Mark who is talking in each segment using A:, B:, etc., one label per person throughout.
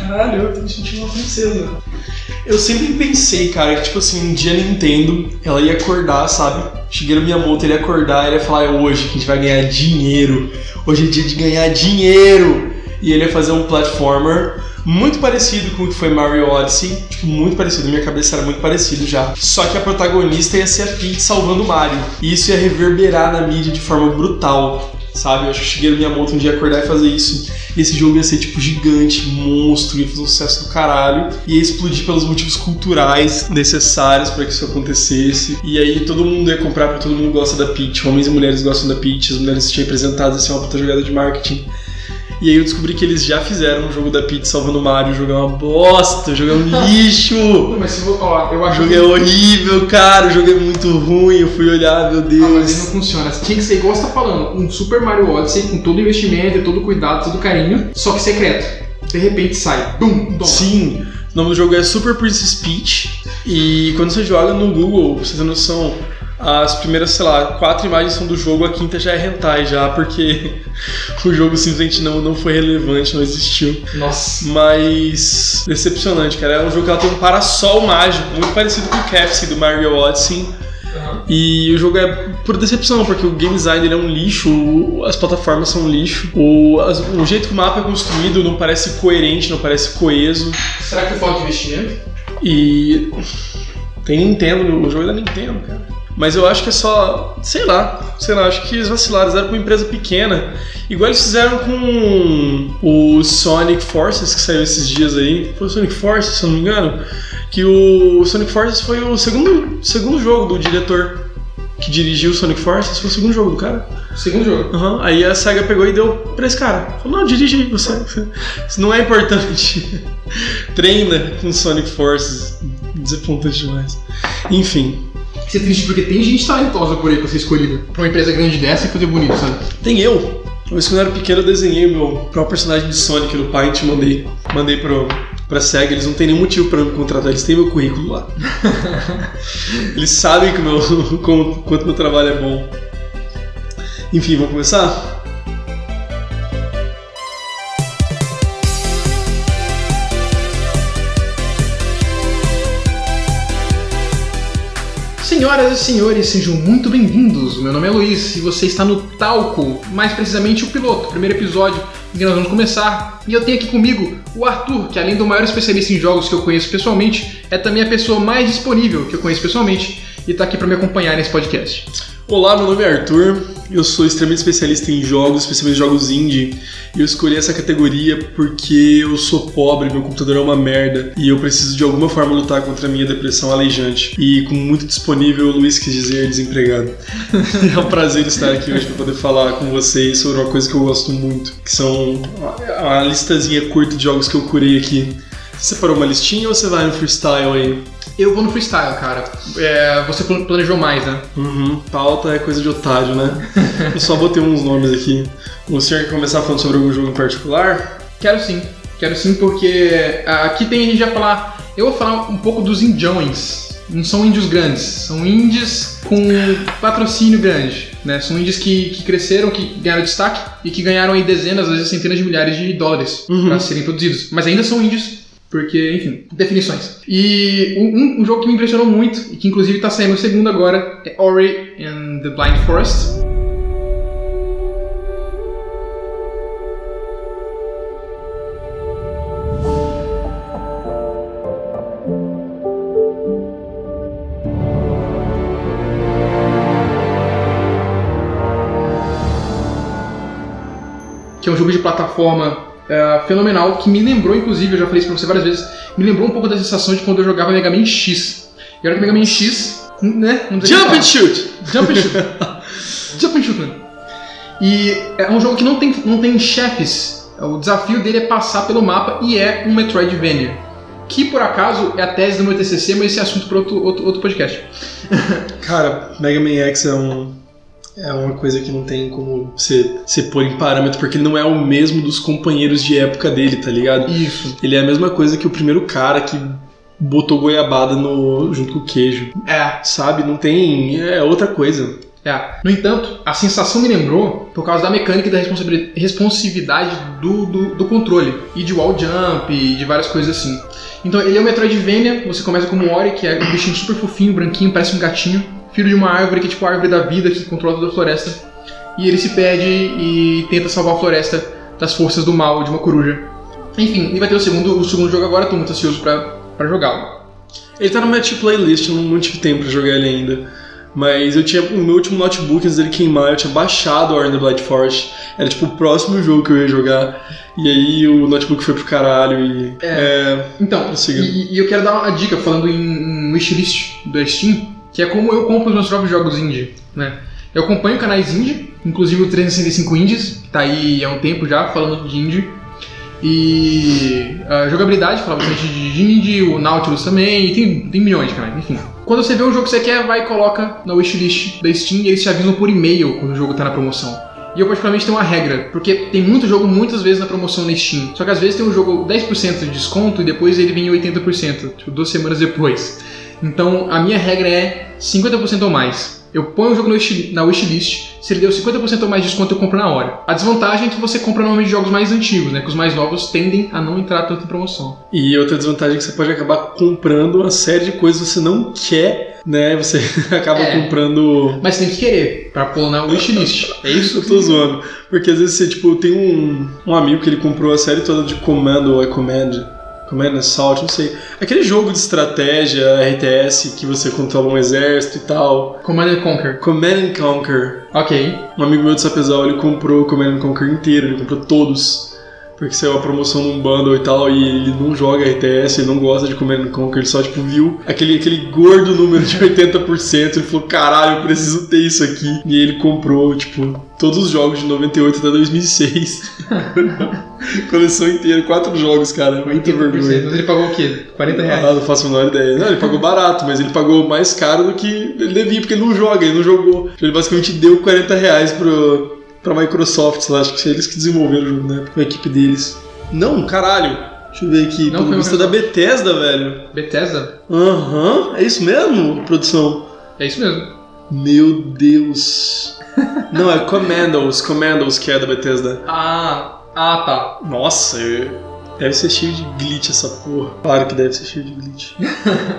A: Caralho, eu tô me sentindo uma princesa. Eu sempre pensei, cara, que tipo assim, um dia a Nintendo, ela ia acordar, sabe? Shigeru Miyamoto, ele ia acordar, ele ia falar, é hoje que a gente vai ganhar dinheiro. Hoje é dia de ganhar dinheiro. E ele ia fazer um platformer muito parecido com o que foi Mario Odyssey, tipo, muito parecido, minha cabeça era muito parecido já. Só que a protagonista ia ser a Peach salvando o Mario. E isso ia reverberar na mídia de forma brutal sabe? Eu acho que Shigeru Miyamoto um dia acordar e fazer isso. E esse jogo ia ser tipo gigante, monstro, ia fazer um sucesso do caralho. E ia explodir pelos motivos culturais necessários para que isso acontecesse. E aí todo mundo ia comprar porque todo mundo gosta da Peach. Homens e mulheres gostam da Peach, as mulheres se apresentado assim, uma puta jogada de marketing. E aí eu descobri que eles já fizeram um jogo da Peach salvando o Mario. O jogo é uma bosta, o jogo é um lixo.
B: Mas se vou falar, eu acho
A: O jogo é horrível, cara. O jogo é muito ruim. Eu fui olhar, meu Deus.
B: Ah, mas ele não funciona. Tinha que ser igual você tá falando, um Super Mario Odyssey com todo investimento, todo cuidado, todo carinho, só que secreto. De repente sai, bum, toma.
A: Sim, o nome do jogo é Super Princess Peach. E quando você joga no Google, pra você ter noção, as primeiras, sei lá, quatro imagens são do jogo, a quinta já é hentai já, porque o jogo simplesmente não, não foi relevante, não existiu.
B: Nossa.
A: Mas decepcionante, cara. É um jogo que ela tem um parasol mágico, muito parecido com o Capsy do Mario Odyssey. E o jogo é por decepção, porque o game design ele é um lixo, as plataformas são um lixo, o, as- o jeito que o mapa é construído não parece coerente, não parece coeso.
B: Será que falta investimento?
A: E tem Nintendo, o jogo é da Nintendo, cara. Mas eu acho que é só, sei lá, sei lá, acho que eles vacilaram, eles eram com uma empresa pequena. Igual eles fizeram com o Sonic Forces, que saiu esses dias aí. Foi o Sonic Forces, se eu não me engano. Que o Sonic Forces foi o segundo, segundo jogo do diretor que dirigiu o Sonic Forces, foi o segundo jogo do cara.
B: Segundo jogo.
A: Aham, Aí a SEGA pegou e deu pra esse cara. Falou, não, dirige aí, você. Isso não é importante. Treina com Sonic Forces. Desapontante demais. Enfim,
B: Isso é triste porque tem gente talentosa por aí pra ser escolhida. Pra uma empresa grande dessa e fazer bonito, sabe?
A: tem eu. Uma vez quando eu era pequeno eu desenhei o meu próprio personagem de Sonic no Paint e mandei, mandei pro, pra SEGA. Eles não têm nenhum motivo pra me contratar, eles têm meu currículo lá. eles sabem que o meu, como- quanto meu trabalho é bom. Enfim, vamos começar?
B: Senhoras e senhores, sejam muito bem-vindos. Meu nome é Luiz e você está no Talco, mais precisamente o piloto, o primeiro episódio em que nós vamos começar. E eu tenho aqui comigo o Arthur, que além do maior especialista em jogos que eu conheço pessoalmente, é também a pessoa mais disponível que eu conheço pessoalmente e está aqui para me acompanhar nesse podcast.
A: Olá, meu nome é Arthur, eu sou extremamente especialista em jogos, especialmente jogos indie, e eu escolhi essa categoria porque eu sou pobre, meu computador é uma merda, e eu preciso de alguma forma lutar contra a minha depressão aleijante. E com muito disponível, o Luiz quis dizer desempregado. é um prazer estar aqui hoje para poder falar com vocês sobre uma coisa que eu gosto muito, que são a, listazinha curta de jogos que eu curei aqui. Você separou uma listinha ou você vai no freestyle aí?
B: Eu vou no freestyle, cara. É, você plan- planejou mais, né?
A: Uhum, pauta é coisa de otário, né? Eu só botei uns nomes aqui. O senhor quer começar falando sobre algum jogo em particular?
B: Quero sim, quero sim, porque ah, aqui tem a gente vai falar. Eu vou falar um pouco dos indiões. Não são índios grandes, são índios com patrocínio grande. Né? São índios que, que cresceram, que ganharam destaque e que ganharam aí dezenas, às vezes centenas de milhares de dólares
A: Uhum.
B: para serem produzidos. Mas ainda são índios, porque, enfim, definições. E um, um- jogo que me impressionou muito, e que inclusive está saindo o segundo agora, é Ori and the Blind Forest. que é um jogo de plataforma é, fenomenal, que me lembrou, inclusive, eu já falei isso pra você várias vezes, me lembrou um pouco da sensação de quando eu jogava Mega Man X. E olha que Mega Man X, né?
A: Jump and shoot!
B: Jump and shoot! Jump and shoot, né? E é um jogo que não tem, não tem chefes. O desafio dele é passar pelo mapa e é um Metroidvania. Que por acaso é a tese do meu TCC, mas esse é assunto para outro, outro, outro podcast.
A: Cara, Mega Man X é um. É uma coisa que não tem como você, você pôr em parâmetro, porque ele não é o mesmo dos companheiros de época dele, tá ligado?
B: Isso.
A: Ele é a mesma coisa que o primeiro cara que botou goiabada no, junto com o queijo.
B: É.
A: Sabe? Não tem. É outra coisa.
B: É. No entanto, a sensação me lembrou por causa da mecânica e da responsividade do, do, do controle. E de wall jump e de várias coisas assim. Então ele é um Metroidvania, você começa como o Ori, que é um bichinho super fofinho, branquinho, parece um gatinho. Filho de uma árvore, que é tipo a árvore da vida, que controla toda a floresta. E ele se perde e tenta salvar a floresta das forças do mal de uma coruja. Enfim, e vai ter o segundo, o segundo jogo agora, tô muito ansioso pra, pra jogá-lo.
A: Ele tá no minha playlist, eu não tive tempo pra jogar ele ainda. Mas eu tinha. O meu último notebook, antes dele queimar, eu tinha baixado Ori and the Blind Forest. Era tipo o próximo jogo que eu ia jogar. E aí o notebook foi pro caralho e. É.
B: Então,
A: Prossiga.
B: e, e eu quero dar uma dica falando em, em wishlist do Steam, que é como eu compro os meus próprios jogos indie, né? Eu acompanho canais indie, inclusive o 365 Indies, que tá aí há um tempo já falando de indie. E a jogabilidade, fala bastante de indie, o Nautilus também, tem, tem milhões de canais, enfim. Quando você vê um jogo que você quer, vai e coloca na wishlist da Steam e eles te avisam por e-mail quando o jogo tá na promoção. E eu particularmente tenho uma regra, porque tem muito jogo muitas vezes na promoção na Steam. Só que às vezes tem um jogo 10% de desconto e depois ele vem em 80%, tipo duas semanas depois. Então a minha regra é 50% ou mais. Eu ponho o jogo na wishlist, se ele deu 50% ou mais de desconto eu compro na hora. A desvantagem é que você compra normalmente jogos mais antigos, né? Que os mais novos tendem a não entrar tanto em promoção.
A: E outra desvantagem é que você pode acabar comprando uma série de coisas que você não quer, né? Você acaba
B: É.
A: comprando.
B: Mas tem que querer pra pôr na wishlist. É isso?
A: Eu tô zoando. Porque às vezes você, tipo, tem um, um amigo que ele comprou a série toda de Command ou Command. Command Assault, não sei. Aquele jogo de estratégia, RTS, que você controla um exército e tal.
B: Command and Conquer.
A: Command and Conquer.
B: Ok.
A: Um amigo meu de Sapezal, ele comprou o Command and Conquer inteiro, ele comprou todos. Porque saiu a promoção num bundle e tal, e ele não joga RTS, ele não gosta de Command and Conquer, ele só, tipo, viu aquele, aquele gordo número de 80%, ele falou, caralho, eu preciso ter isso aqui. E ele comprou, tipo, todos os jogos de 98 até 2006. Coleção inteira, quatro jogos, cara, muita vergonha.
B: Mas ele pagou o quê? 40 reais?
A: Ah, não faço a menor ideia. Não, ele pagou barato, mas ele pagou mais caro do que ele devia, porque ele não joga, ele não jogou. Então, Ele basicamente deu 40 reais pro, pra Microsoft, lá, acho que eles que desenvolveram o jogo, né? Com a equipe deles. Não, caralho. Deixa eu ver aqui.
B: Não,
A: Pelo visto é da Bethesda, velho.
B: Bethesda?
A: Aham, é isso mesmo, produção?
B: É isso mesmo.
A: Meu Deus. não, é Commandos, Commandos que é da Bethesda.
B: Ah, ah tá.
A: Nossa, eu- deve ser cheio de glitch essa porra. Claro que deve ser cheio de glitch.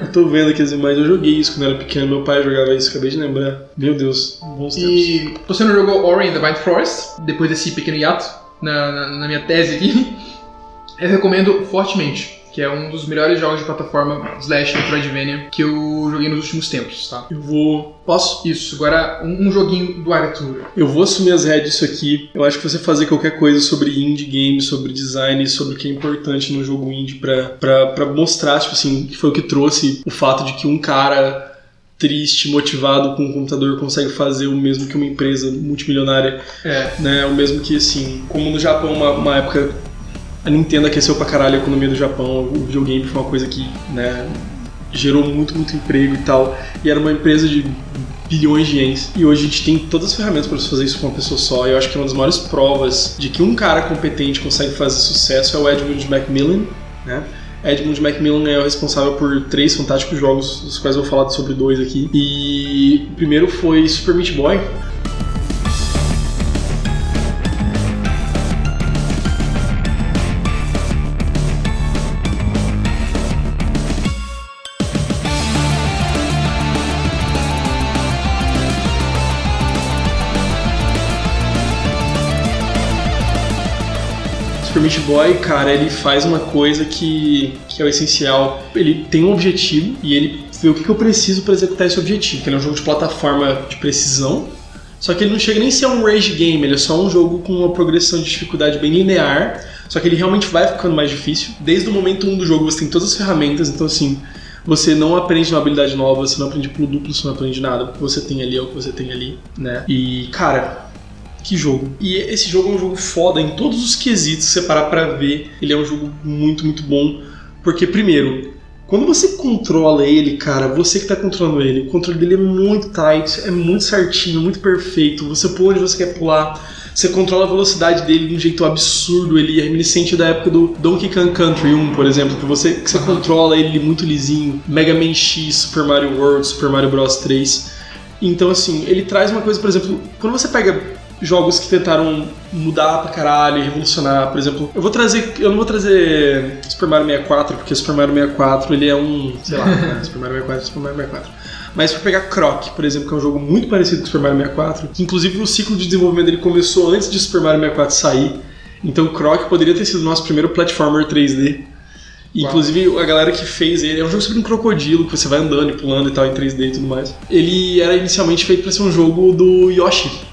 A: eu tô vendo aqui as imagens, eu joguei isso quando era pequeno, meu pai jogava isso, acabei de lembrar. Meu Deus, bons tempos.
B: E você não jogou Ori and the Blind Forest, depois desse pequeno hiato na, na, na minha tese aqui, eu recomendo fortemente, que é um dos melhores jogos de plataforma slash Metroidvania que eu joguei nos últimos tempos, tá?
A: Eu vou. Posso?
B: Isso, agora um, um joguinho do Arthur.
A: Eu vou assumir as rédeas disso aqui. Eu acho que você fazer qualquer coisa sobre indie games, sobre design, sobre o que é importante no jogo indie pra, pra, pra mostrar, tipo assim, que foi o que trouxe o fato de que um cara triste, motivado com um computador consegue fazer o mesmo que uma empresa multimilionária
B: É,
A: né? O mesmo que, assim, como no Japão, uma, uma época a Nintendo aqueceu pra caralho a economia do Japão, o videogame foi uma coisa que, né, gerou muito, muito emprego e tal, e era uma empresa de bilhões de ienes. E hoje a gente tem todas as ferramentas para fazer isso com uma pessoa só, e eu acho que uma das maiores provas de que um cara competente consegue fazer sucesso é o Edmund Macmillan, né? Edmund Macmillan é o responsável por três fantásticos jogos, dos quais eu vou falar sobre dois aqui. E o primeiro foi Super Meat Boy, Meat Boy, cara, ele faz uma coisa que, que é o essencial. Ele tem um objetivo e ele vê o que, eu preciso para executar esse objetivo. Ele é um jogo de plataforma de precisão. Só que ele não chega nem a ser um rage game, ele é só um jogo com uma progressão de dificuldade bem linear. Só que ele realmente vai ficando mais difícil. Desde o momento 1 do jogo você tem todas as ferramentas, então assim, você não aprende uma habilidade nova, você não aprende pulo duplo, você não aprende nada. O que você tem ali é o que você tem ali, né? E, cara, que jogo. E esse jogo é um jogo foda em todos os quesitos, se você parar pra ver, ele é um jogo muito, muito bom. Porque, primeiro, quando você controla ele, cara, você que tá controlando ele, o controle dele é muito tight, é muito certinho, muito perfeito. Você pula onde você quer pular, você controla a velocidade dele de um jeito absurdo. Ele é reminiscente da época do Donkey Kong Country 1, por exemplo, que você, que você controla ele muito lisinho. Mega Man X, Super Mario World, Super Mario Bros 3. Então, assim, ele traz uma coisa, por exemplo, quando você pega jogos que tentaram mudar pra caralho revolucionar, por exemplo, eu vou trazer, eu não vou trazer Super Mario 64, porque Super Mario 64 ele é um, sei lá, né? Super Mario 64, Super Mario 64. Mas pra pegar Croc, por exemplo, que é um jogo muito parecido com Super Mario 64, que inclusive o ciclo de desenvolvimento dele começou antes de Super Mario 64 sair. Então Croc poderia ter sido o nosso primeiro platformer 3D. E, Inclusive, a galera que fez ele é um jogo sobre um crocodilo que você vai andando e pulando e tal em 3D e tudo mais. Ele era inicialmente feito para ser um jogo do Yoshi.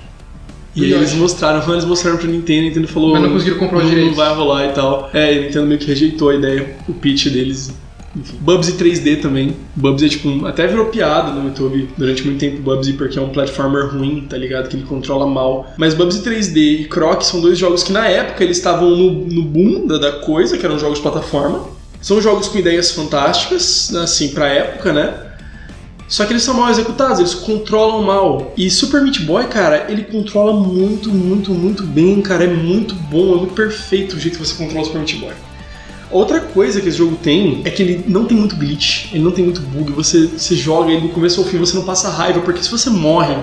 A: E eles mostraram, eles mostraram pra Nintendo, a Nintendo falou.
B: Mas não conseguiram comprar os
A: não,
B: direitos."
A: Não vai rolar e tal. É, a Nintendo meio que rejeitou a ideia, o pitch deles. Enfim. Bubsy 3D também. Bubsy é tipo. um- Até virou piada no YouTube durante muito tempo, Bubsy, porque é um platformer ruim, tá ligado? Que ele controla mal. Mas Bubsy 3D e Croc são dois jogos que na época eles estavam no, no boom da, da coisa, que eram jogos de plataforma. São jogos com ideias fantásticas, assim, pra época, né? Só que eles são mal executados, eles controlam mal. E Super Meat Boy, cara, ele controla muito, muito, muito bem, cara. É muito bom, é muito perfeito o jeito que você controla o Super Meat Boy. Outra coisa que esse jogo tem é que ele não tem muito glitch, ele não tem muito bug. Você, você joga ele do começo ao fim, você não passa raiva, porque se você morre,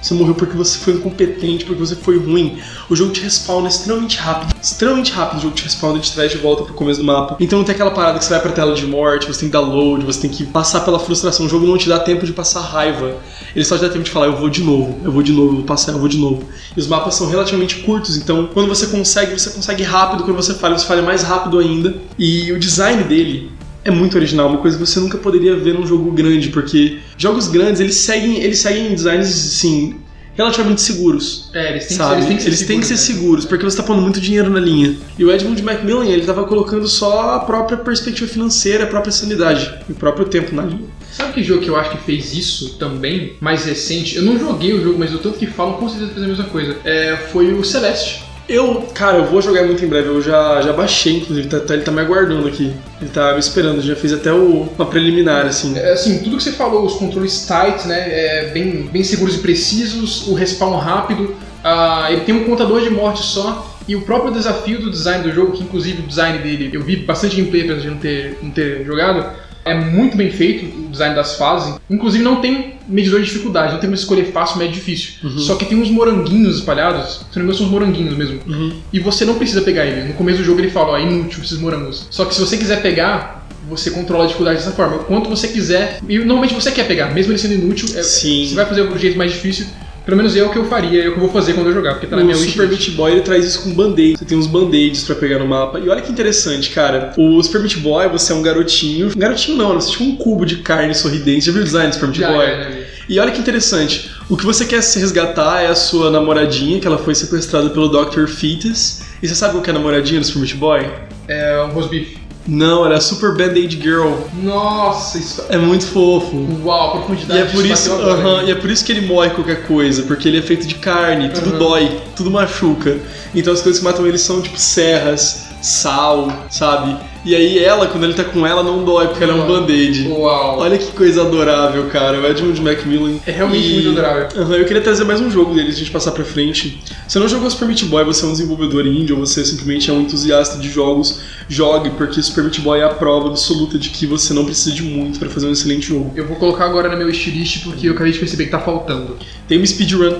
A: você morreu porque você foi incompetente, porque você foi ruim. O jogo te respawna extremamente rápido. Extremamente rápido o jogo te respawna e te traz de volta pro começo do mapa. Então não tem aquela parada que você vai pra tela de morte, você tem que dar load, você tem que passar pela frustração. O jogo não te dá tempo de passar raiva. Ele só te dá tempo de falar, eu vou de novo, eu vou de novo, eu vou passar, eu vou de novo. E os mapas são relativamente curtos, então quando você consegue, você consegue rápido. Quando você falha, você falha mais rápido ainda. E o design dele é muito original, uma coisa que você nunca poderia ver num jogo grande, porque jogos grandes, eles seguem, eles seguem designs assim relativamente seguros.
B: É, eles têm,
A: Sabe?
B: eles têm que ser
A: Eles têm que ser
B: seguros,
A: seguros, porque você tá pondo muito dinheiro na linha. E o Edmund Macmillan, ele tava colocando só a própria perspectiva financeira, a própria sanidade, e o próprio tempo na linha.
B: né? Sabe que jogo que eu acho que fez isso também, mais recente? Eu não joguei o jogo, mas o tanto que falam com certeza fez a mesma coisa. É, foi o Celeste.
A: Eu, cara, eu vou jogar muito em breve, eu já, já baixei, inclusive, tá, tá- ele tá me aguardando aqui. Ele tá me esperando, já fiz até o, uma preliminar, assim.
B: É, assim, tudo que você falou, os controles tight, né, é, bem, bem seguros e precisos, o respawn rápido, ah, ele tem um contador de morte só, e o próprio desafio do design do jogo, que inclusive o design dele, eu vi bastante gameplay apesar de não ter, não ter jogado, é muito bem feito o design das fases. Inclusive não tem medidor de dificuldade, não tem como escolher fácil, médio difícil. Só que tem uns moranguinhos espalhados, se não me engano são uns moranguinhos mesmo.
A: Uhum.
B: E você não precisa pegar eles. No começo do jogo ele fala, ó, é inútil esses morangos. Só que se você quiser pegar, você controla a dificuldade dessa forma. O quanto você quiser. E normalmente você quer pegar, mesmo ele sendo inútil. é-. Você vai fazer o jeito mais difícil. Pelo menos é o que eu faria, é o que eu vou fazer quando eu jogar, porque tá na minha
A: o Super
B: wishlist.
A: Meat Boy ele traz isso com band-aid. Você tem uns band-aids pra pegar no mapa. E olha que interessante, cara. O Super Meat Boy, você é um garotinho. Garotinho não, você é tipo um cubo de carne sorridente. Já viu o design do Super Meat Boy?
B: já vi.
A: E olha que interessante. O que você quer se resgatar é a sua namoradinha, que ela foi sequestrada pelo Dr. Fetus. E você sabe qual que é a namoradinha do Super Meat Boy?
B: É um rosbife.
A: Não, ela é a Super Band-Aid Girl.
B: Nossa, isso.
A: É muito fofo.
B: Uau, a
A: E
B: profundidade
A: é, por isso, aham,
B: hein?
A: e é por isso que ele morre qualquer coisa, porque ele é feito de carne, tudo dói, tudo machuca. Então as coisas que matam ele são tipo serras, sal, sabe? E aí ela, quando ele tá com ela, não dói, porque ela é um band-aid.
B: Uau.
A: Olha que coisa adorável, cara. O Edmund Macmillan.
B: É realmente
A: E-
B: muito adorável.
A: Aham, eu queria trazer mais um jogo dele, a gente passar pra frente. Se você não jogou Super Meat Boy, você é um desenvolvedor indie, ou você simplesmente é um entusiasta de jogos, jogue, porque Super Meat Boy é a prova absoluta de que você não precisa de muito pra fazer um excelente jogo.
B: Eu vou colocar agora na meu wishlist porque eu acabei de perceber que tá faltando.
A: Tem uma speedrun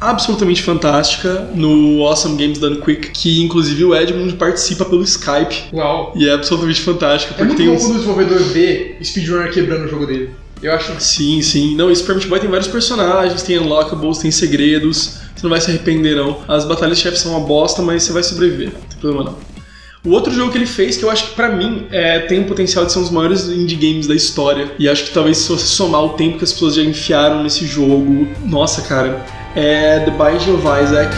A: absolutamente fantástica no Awesome Games Done Quick, que inclusive o Edmund participa pelo Skype.
B: Uau.
A: E é absolutamente fantástica,
B: É
A: porque
B: muito
A: tem
B: bom
A: uns...
B: quando o desenvolvedor vê speedrunner quebrando o jogo dele. Eu acho
A: Sim, sim. Não, esse Super Meat Boy tem vários personagens, tem unlockables, tem segredos. Você não vai se arrepender, não. As batalhas de chefe são uma bosta, mas você vai sobreviver. Não tem problema, não. O outro jogo que ele fez, que eu acho que pra mim é, tem o potencial de ser um dos maiores indie games da história, e acho que talvez se você somar o tempo que as pessoas já enfiaram nesse jogo, nossa, cara, é The Binding of Isaac.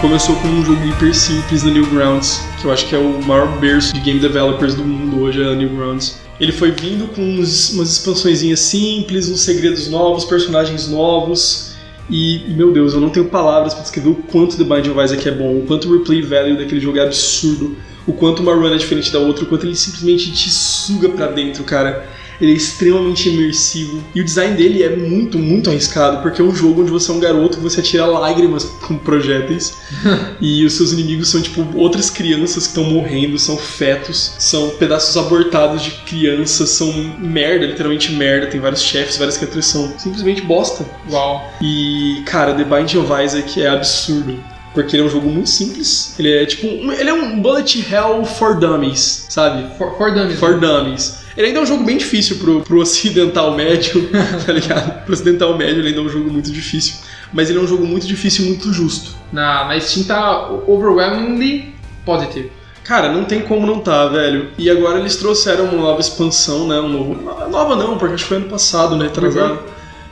A: Começou com um jogo hiper simples no Newgrounds, que eu acho que é o maior berço de game developers do mundo hoje, é a Newgrounds. Ele foi vindo com uns, umas expansõezinhas simples, uns segredos novos, personagens novos. E, meu Deus, eu não tenho palavras para descrever o quanto The Binding of Isaac é bom, o quanto o replay value daquele jogo é absurdo, o quanto uma run é diferente da outra, o quanto ele simplesmente te suga pra dentro, cara. Ele é extremamente imersivo. E o design dele é muito, muito arriscado, porque é um jogo onde você é um garoto que você atira lágrimas com projéteis. e os seus inimigos são, tipo, outras crianças que estão morrendo, são fetos, são pedaços abortados de crianças, são merda, literalmente merda. Tem vários chefes, várias criaturas são simplesmente bosta.
B: Uau.
A: E, cara, The Binding of Isaac é absurdo. Porque ele é um jogo muito simples. Ele é tipo. um- Ele é um bullet hell for dummies, sabe?
B: For, for dummies.
A: For dummies. Ele ainda é um jogo bem difícil pro, pro ocidental médio, tá ligado? Pro ocidental médio ele ainda é um jogo muito difícil. Mas ele é um jogo muito difícil e muito justo.
B: Na, na Steam tá overwhelmingly positive.
A: Cara, não tem como não tá, velho. E agora eles trouxeram uma nova expansão, né? Um novo. Nova não, porque acho que foi ano passado, né? Atrasado.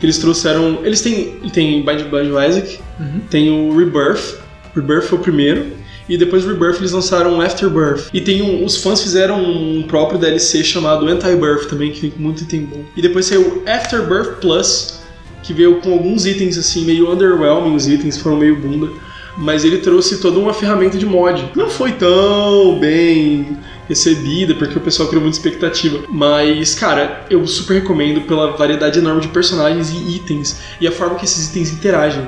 A: Que eles trouxeram. Eles têm. Tem Bind of Isaac,
B: Uhum.
A: tem o Rebirth. Rebirth foi o primeiro. E depois do Rebirth eles lançaram Afterbirth. E tem um, os fãs fizeram um próprio DLC chamado Anti-Birth também, que tem muito item bom. E depois saiu o Afterbirth Plus, que veio com alguns itens assim, meio underwhelming, os itens foram meio bunda. Mas ele trouxe toda uma ferramenta de mod. Não foi tão bem recebida, porque o pessoal criou muita expectativa. Mas, cara, eu super recomendo pela variedade enorme de personagens e itens e a forma que esses itens interagem.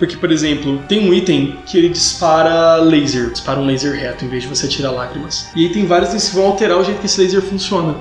A: Porque, por exemplo, tem um item que ele dispara laser, dispara um laser reto em vez de você atirar lágrimas. E aí tem vários itens que vão alterar o jeito que esse laser funciona.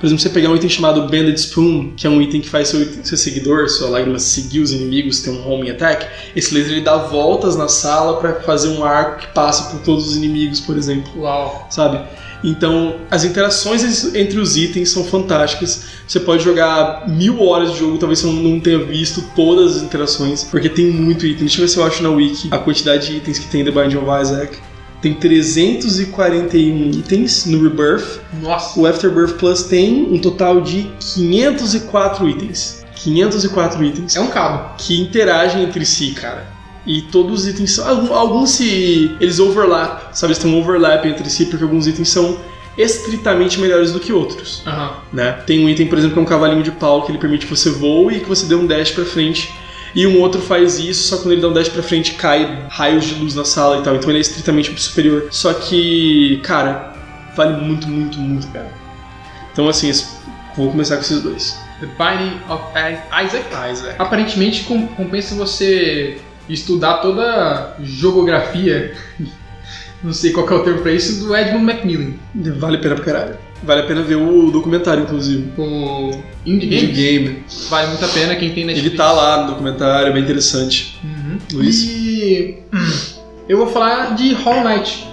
A: Por exemplo, você pegar um item chamado Banded Spoon, que é um item que faz seu, seu seguidor, sua lágrima seguir os inimigos, ter um homing attack. Esse laser ele dá voltas na sala para fazer um arco que passa por todos os inimigos, por exemplo
B: Uau.
A: sabe? Então, as interações entre os itens são fantásticas. Você pode jogar mil horas de jogo, talvez você não- tenha visto todas as interações, porque tem muito item. Deixa eu ver se eu acho na wiki a quantidade de itens que tem em The Binding of Isaac. Tem 341 itens no Rebirth.
B: Nossa.
A: O Afterbirth Plus tem um total de 504 itens. 504 itens
B: É um cabo.
A: que interagem entre si, cara. E todos os itens são. Alguns se. Eles overlap, sabe? Eles têm um overlap entre si, porque alguns itens são estritamente melhores do que outros.
B: Aham.
A: Né? Tem um item, por exemplo, que é um cavalinho de pau, que ele permite que você voe e que você dê um dash pra frente. E um outro faz isso, só que quando ele dá um dash pra frente cai raios de luz na sala e tal. Então ele é estritamente superior. Só que, cara, vale muito, muito, muito, cara. Então assim, vou começar com esses dois.
B: The Binding of Isaac.
A: Isaac.
B: Aparentemente com- compensa você estudar toda a geografia, não sei qual é o termo pra isso, do Edmund Macmillan.
A: Vale a pena pra caralho. Vale a pena ver o documentário, inclusive.
B: O Indie Games.
A: game.
B: Vale muito a pena quem tem Netflix.
A: Ele tá lá no documentário, é bem interessante.
B: Uhum.
A: Luiz?
B: E eu vou falar de Hollow Knight.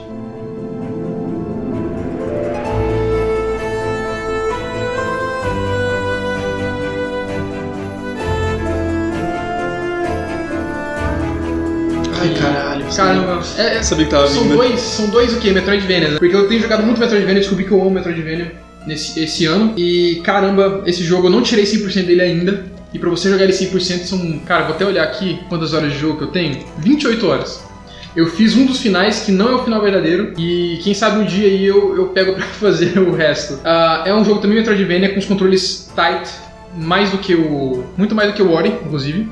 B: Caramba, é, é-
A: Sabia que tava
B: são
A: vindo.
B: dois, são dois o quê? Metroidvania, né? Porque eu tenho jogado muito Metroidvania, descobri que eu amo Metroidvania nesse esse ano. E caramba, esse jogo eu não tirei 100% dele ainda. E pra você jogar ele 100% são. Cara, vou até olhar aqui quantas horas de jogo que eu tenho: 28 horas. Eu fiz um dos finais que não é o final verdadeiro. E quem sabe um dia aí eu, eu pego pra fazer o resto. Ah, é um jogo também Metroidvania com os controles tight, mais do que o. Muito mais do que o Ori, inclusive.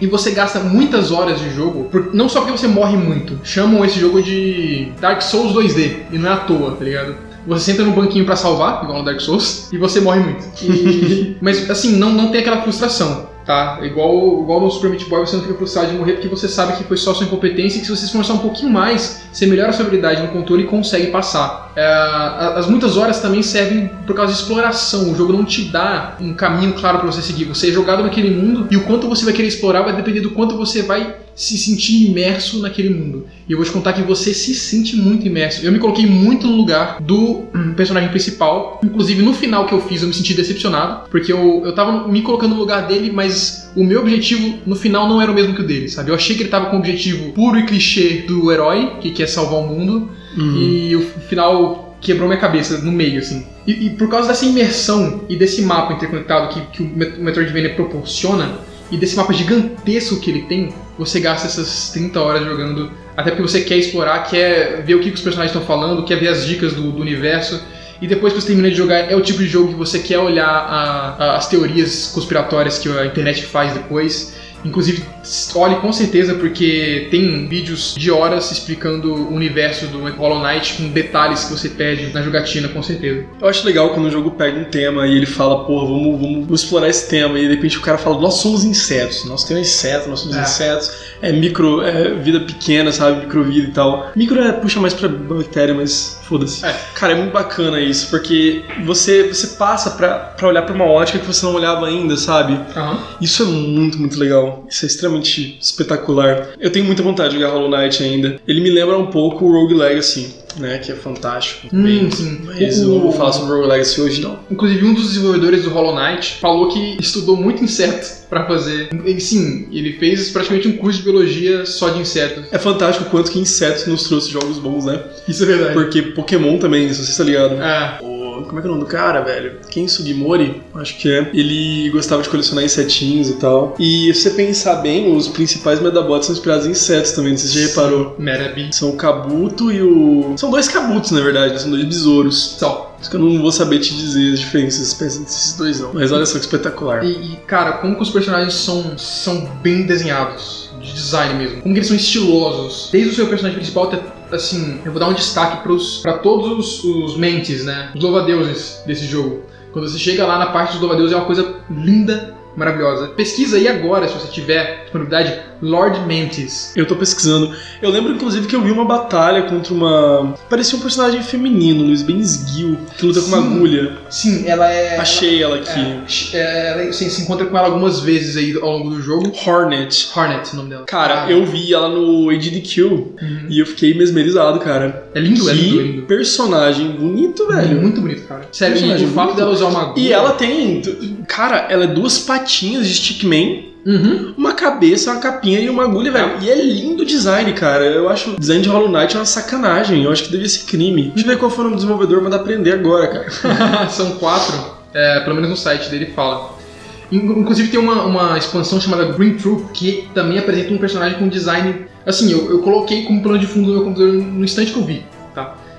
B: E você gasta muitas horas de jogo, não só porque você morre muito. Chamam esse jogo de Dark Souls 2D, e não é à toa, tá ligado? Você senta no banquinho pra salvar, igual no Dark Souls, e você morre muito. E- mas assim, não, não tem aquela frustração, tá? Igual, igual no Super Meat Boy, você não fica frustrado de morrer porque você sabe que foi só sua incompetência e que se você se esforçar um pouquinho mais, você melhora a sua habilidade no controle e consegue passar. É, as muitas horas também servem por causa de exploração. O jogo não te dá um caminho claro pra você seguir. Você é jogado naquele mundo e o quanto você vai querer explorar vai depender do quanto você vai se sentir imerso naquele mundo. E eu vou te contar que você se sente muito imerso. Eu me coloquei muito no lugar do hum, personagem principal. Inclusive, no final que eu fiz, eu me senti decepcionado. Porque eu, eu tava me colocando no lugar dele, mas o meu objetivo no final não era o mesmo que o dele, sabe? Eu achei que ele tava com o objetivo puro e clichê do herói, que quer salvar o mundo.
A: Uhum.
B: E o final quebrou minha cabeça no meio, assim. E, e por causa dessa imersão e desse mapa interconectado que, que o Met- o Metroidvania proporciona, e desse mapa gigantesco que ele tem, você gasta essas 30 horas jogando. Até porque você quer explorar, quer ver o que, que os personagens estão falando, quer ver as dicas do, do universo. E depois que você termina de jogar, é o tipo de jogo que você quer olhar a- a- as teorias conspiratórias que a internet faz depois. Inclusive, olhe com certeza porque tem vídeos de horas explicando o universo do Hollow Knight com detalhes que você perde na jogatina, com certeza.
A: Eu acho legal quando o jogo pega um tema e ele fala, vamos, vamos, vamos explorar esse tema. E de repente o cara fala, nós somos insetos, nós temos insetos, nós somos
B: É.
A: insetos. É micro, é vida pequena, sabe? Microvida e tal. Micro é, puxa mais pra bactéria, mas foda-se.
B: É.
A: Cara, é muito bacana isso, porque você, você passa pra, pra olhar pra uma ótica que você não olhava ainda, sabe?
B: Aham.
A: Isso é muito, muito legal. Isso é extremamente espetacular. Eu tenho muita vontade de jogar Hollow Knight ainda. Ele me lembra um pouco o Rogue Legacy, né? Que é fantástico.
B: Hum,
A: Bem,
B: sim.
A: Mas
B: O-
A: eu não vou falar sobre o Rogue Legacy hoje, não.
B: Inclusive, um dos desenvolvedores do Hollow Knight falou que estudou muito inseto pra fazer. Ele, sim, ele fez praticamente um curso de biologia só de insetos.
A: É fantástico o quanto que insetos nos trouxe jogos bons, né?
B: Isso é verdade.
A: Porque Pokémon também, se você está ligado.
B: Ah,
A: Como é que é o nome do cara, velho? Ken Sugimori, acho que é. Ele gostava de colecionar insetinhos e tal. E se você pensar bem, os principais Medabots são inspirados em insetos também, não sei se você já reparou.
B: Merabi.
A: São o Kabuto e o. São dois Kabutos, na verdade, né? são dois besouros.
B: Só.
A: Isso que eu não vou saber te dizer as diferenças desses dois, não. Mas olha só que espetacular.
B: E, e, cara, como que os personagens são, são bem desenhados, de design mesmo. Como que eles são estilosos. Desde o seu personagem principal até, assim, eu vou dar um destaque pra todos os, os mentes, né? Os louva-deuses desse jogo. Quando você chega lá na parte dos louva-deuses é uma coisa linda, maravilhosa. Pesquisa aí agora, se você tiver disponibilidade, Lord Mantis.
A: Eu tô pesquisando. Eu lembro, inclusive, que eu vi uma batalha contra uma. Parecia um personagem feminino, Luiz, bem esguio, que luta com uma
B: Sim.
A: agulha.
B: Sim, ela é...
A: Achei ela aqui.
B: É, é, ela- você se encontra com ela algumas vezes aí ao longo do jogo.
A: Hornet.
B: Hornet, o nome dela.
A: Cara,
B: Ah,
A: eu vi ela no AGDQ
B: uhum.
A: e eu fiquei mesmerizado, cara.
B: É lindo, é lindo, é
A: Que
B: lindo.
A: personagem bonito, velho.
B: Muito bonito, cara. Sério, o fato dela usar uma agulha.
A: E ela tem. Cara, ela é duas patinhas de Stickman,
B: Uhum.
A: uma cabeça, uma capinha e uma agulha, velho. E é lindo o design, cara. Eu acho o design de Hollow Knight é uma sacanagem. Eu acho que devia ser crime. Deixa eu ver qual foi o nome do desenvolvedor, mandar aprender agora, cara.
B: São quatro, é, pelo menos no site dele fala. In- Inclusive tem uma, uma expansão chamada Green Troop, que também apresenta um personagem com design. Assim, eu, eu coloquei como plano de fundo no meu computador no instante que eu vi?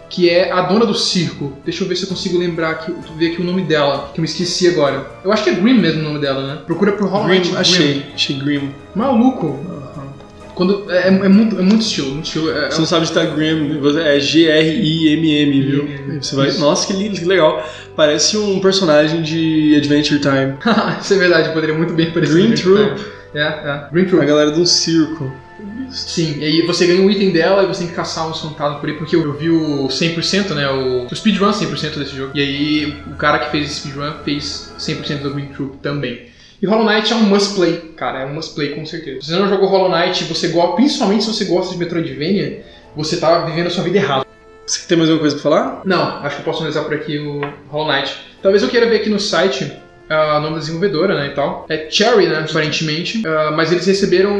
B: Que é a dona do circo. Deixa eu ver se eu consigo lembrar aqui, ver aqui o nome dela, que eu me esqueci agora. Eu acho que é Grimm mesmo o nome dela, né? Procura por Hollow Knight
A: Grim, achei. Achei Grim.
B: Maluco. Quando, é, é muito, é muito estilo, muito estilo. É,
A: Você não sabe digitar Grim, você- é G-R-I-M-M, viu? Você vai.
B: Isso.
A: Nossa, que lindo, que legal. Parece um personagem de Adventure Time.
B: Isso é verdade, poderia muito bem parecer.
A: Green
B: um
A: Troop.
B: É, é. Green
A: A
B: Troop.
A: galera de um circo.
B: Sim, e aí você ganha um item dela e você tem que caçar uns fantasmas por aí, porque eu vi o 100%, né, o, o speedrun 100% desse jogo. E aí o cara que fez esse speedrun fez 100% do Green Troop também. E Hollow Knight é um must play, cara, é um must play com certeza. Se você não jogou Hollow Knight, você gosta, principalmente se você gosta de Metroidvania, você tá vivendo a sua vida errada.
A: Você tem mais alguma coisa pra falar?
B: Não, acho que eu posso analisar por aqui o Hollow Knight. Talvez eu queira ver aqui no site o nome da desenvolvedora, né, e tal. É Cherry, né, aparentemente. Ah, mas eles receberam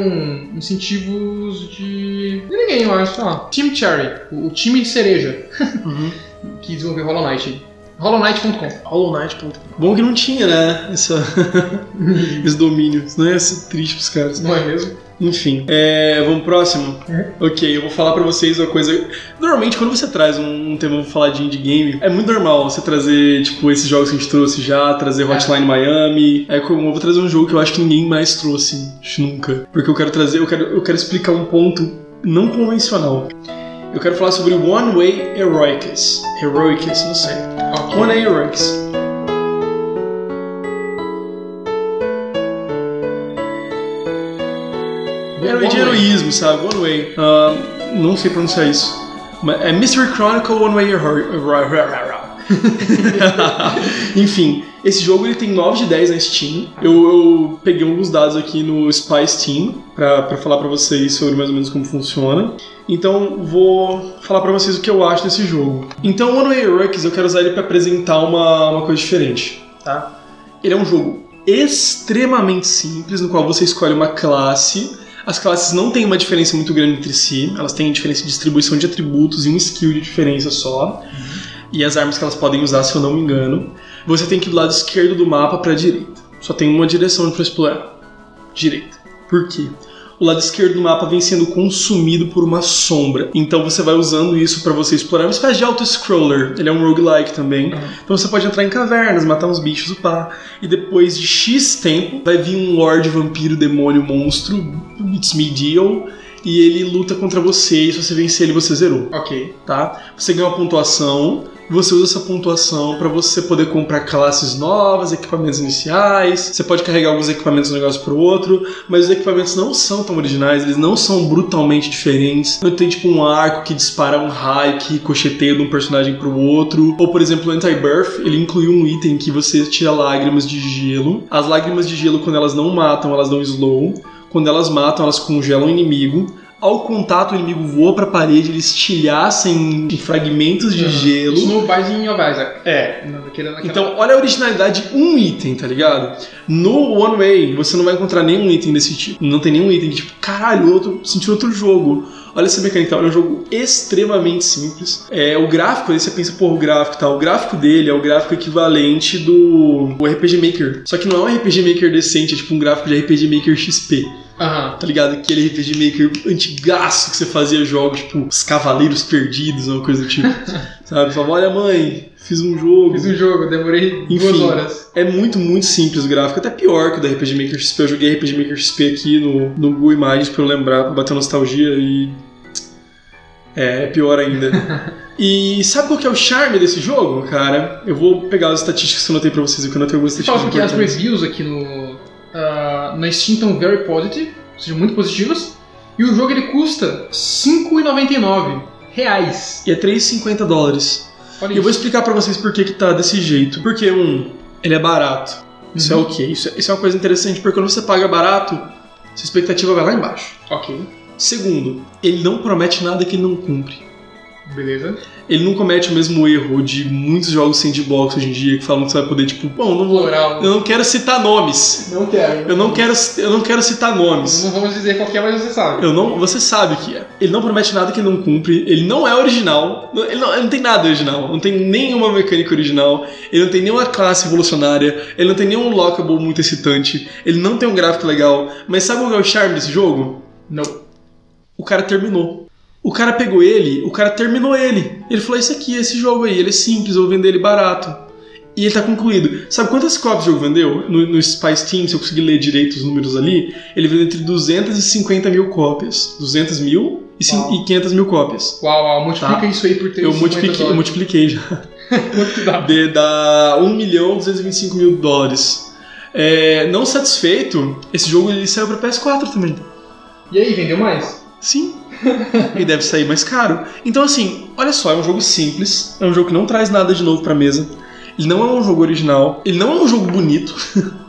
B: incentivos de... de ninguém, eu acho, sei lá. Team Cherry, o, o time cereja,
A: Uhum.
B: que desenvolveu Hollow Knight. HollowKnight.com.
A: HollowKnight.com. Bom que não tinha, né? Essa... Esse domínio. Senão ia ser triste pros caras.
B: Não é mesmo?
A: Enfim, é, vamos pro próximo?
B: Uhum.
A: Ok, eu vou falar pra vocês uma coisa. Normalmente, quando você traz um, um tema, vou falar de indie game, é muito normal você trazer, tipo, esses jogos que a gente trouxe já, trazer Hotline Miami. É como eu vou trazer um jogo que eu acho que ninguém mais trouxe, nunca. Porque eu quero trazer, eu quero, eu quero explicar um ponto não convencional. Eu quero falar sobre One Way Heroics. Heroics, não sei.
B: Ok.
A: One Way Heroics. Herói de
B: One Way.
A: heroísmo, sabe? One Way. Ah, não sei pronunciar isso. Mas é Mystery Chronicle One Way Hero. Enfim, esse jogo ele tem 9 de 10 na Steam. Eu, eu peguei alguns dados aqui no Spy Steam pra, pra falar pra vocês sobre mais ou menos como funciona. Então vou falar pra vocês o que eu acho desse jogo. Então One Way Heroics eu quero usar ele pra apresentar uma, uma coisa diferente, tá? Ele é um jogo extremamente simples, no qual você escolhe uma classe. As classes não têm uma diferença muito grande entre si, elas têm diferença de distribuição de atributos e um skill de diferença só. E as armas que elas podem usar, se eu não me engano. Você tem que ir do lado esquerdo do mapa pra direita. Só tem uma direção pra explorar. Direita. Por quê? O lado esquerdo do mapa vem sendo consumido por uma sombra. Então você vai usando isso para você explorar. É uma espécie de auto-scroller. Ele é um roguelike também.
B: Uhum.
A: Então você pode entrar em cavernas, matar uns bichos, upar. E depois de X tempo, vai vir um lord, vampiro, demônio, monstro, It's Me Deal. E ele luta contra você, e se você vencer ele, você zerou
B: Ok.
A: tá? Você ganha uma pontuação, você usa essa pontuação para você poder comprar classes novas, equipamentos iniciais. Você pode carregar alguns equipamentos de um negócio pro outro, mas os equipamentos não são tão originais, eles não são brutalmente diferentes. Não tem tipo um arco que dispara um raio que ricocheteia de um personagem pro outro. Ou por exemplo, o Anti-Birth, ele incluiu um item que você tira lágrimas de gelo. As lágrimas de gelo, quando elas não matam, elas dão slow. Quando elas matam, elas congelam o inimigo. Ao contato, o inimigo voa pra parede, ele estilhaça em fragmentos de gelo.
B: Isso no Binding of Isaac.
A: É.
B: Naquela...
A: Então, olha a originalidade de um item, tá ligado? No One Way, você não vai encontrar nenhum item desse tipo. Não tem nenhum item que, tipo, caralho, outro, sentiu outro jogo. Olha essa mecânica, é um jogo extremamente simples. É, o gráfico, aí você pensa, pô, o gráfico tal. O gráfico dele é o gráfico equivalente do RPG Maker. Só que não é um RPG Maker decente, é tipo um gráfico de RPG Maker XP.
B: Aham.
A: Tá ligado? Aquele RPG Maker antigaço que você fazia jogos, tipo, os Cavaleiros Perdidos, uma coisa do tipo. sabe? Falava, olha mãe, fiz um jogo.
B: Fiz um jogo, demorei
A: Enfim.
B: duas horas.
A: É muito, muito simples o gráfico, até pior que o da RPG Maker XP. Eu joguei RPG Maker XP aqui no, no Google Imagens pra eu lembrar, pra bater nostalgia e. É, é pior ainda. e sabe qual que é o charme desse jogo, cara? Eu vou pegar as estatísticas que eu anotei pra vocês, porque eu anotei algumas
B: Fala
A: estatísticas
B: porque as
A: importantes.
B: reviews aqui no, ah, na Steam estão very positive, ou seja, muito positivas. E o jogo ele custa 5,99 reais.
A: E é 3,50 dólares.
B: Olha
A: E eu vou explicar pra vocês por que que tá desse jeito. Porque, um, ele é barato. Isso
B: Uhum.
A: é ok. Isso é, isso é uma coisa interessante, porque quando você paga barato, sua expectativa vai lá embaixo.
B: Ok,
A: Segundo, ele não promete nada que ele não cumpre.
B: Beleza.
A: Ele não comete o mesmo erro de muitos jogos sandbox hoje em dia que falam que você vai poder, tipo, bom, não vou.
B: Floral.
A: Eu não quero citar nomes.
B: Não quero.
A: Eu não quero, eu não quero citar nomes.
B: Não vamos dizer qual é, mas você sabe.
A: Eu não, você sabe que é. Ele não promete nada que ele não cumpre. Ele não é original. Ele não, ele não tem nada original. Não tem nenhuma mecânica original. Ele não tem nenhuma classe revolucionária. Ele não tem nenhum lockable muito excitante. Ele não tem um gráfico legal. Mas sabe qual é o charme desse jogo?
B: Não.
A: O cara terminou. O cara pegou ele, o cara terminou ele. Ele falou: Esse aqui, esse jogo aí, ele é simples, eu vou vender ele barato. E ele tá concluído. Sabe quantas cópias o jogo vendeu? No, no Spice Team, se eu conseguir ler direito os números ali, ele vendeu entre 250 mil cópias. 200 mil e,
B: Uau.
A: e 500 mil cópias.
B: Uau, uau, multiplica
A: Tá.
B: isso aí por 3
A: Eu multipliquei, eu multipliquei já.
B: Quanto que dá?
A: De, dá 1 milhão 225 mil dólares. É, não satisfeito, esse jogo ele saiu pra PS4 também.
B: E aí, vendeu mais?
A: Sim. e deve sair mais caro. Então, assim, olha só, é um jogo simples, é um jogo que não traz nada de novo pra mesa. Ele não é um jogo original, ele não é um jogo bonito,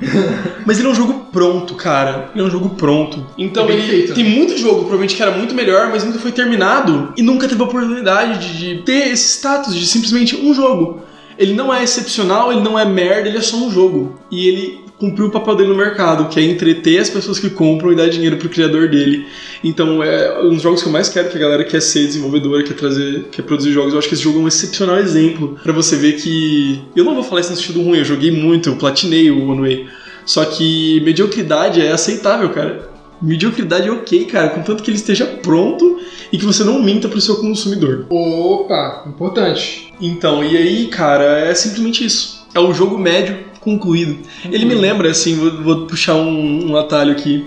A: mas ele é um jogo pronto, cara. Ele é um jogo pronto. Então,
B: É
A: ele
B: feito,
A: tem
B: né?
A: muito jogo, provavelmente que era muito melhor, mas nunca foi terminado e nunca teve a oportunidade de, de ter esse status de simplesmente um jogo. Ele não é excepcional, ele não é merda, ele é só um jogo. E ele cumpriu o papel dele no mercado, que é entreter as pessoas que compram e dar dinheiro pro criador dele. Então, é um dos jogos que eu mais quero que a galera quer ser desenvolvedora, quer trazer, quer produzir jogos. Eu acho que esse jogo é um excepcional exemplo pra você ver que eu não vou falar isso no sentido ruim, eu joguei muito, eu platinei o One Way. Só que mediocridade é aceitável, cara. Mediocridade é ok, cara, contanto que ele esteja pronto e que você não minta pro seu consumidor.
B: Opa, importante.
A: Então, e aí, cara, é simplesmente isso. É o jogo médio concluído. Ele me lembra, assim, vou, vou puxar um, um atalho aqui.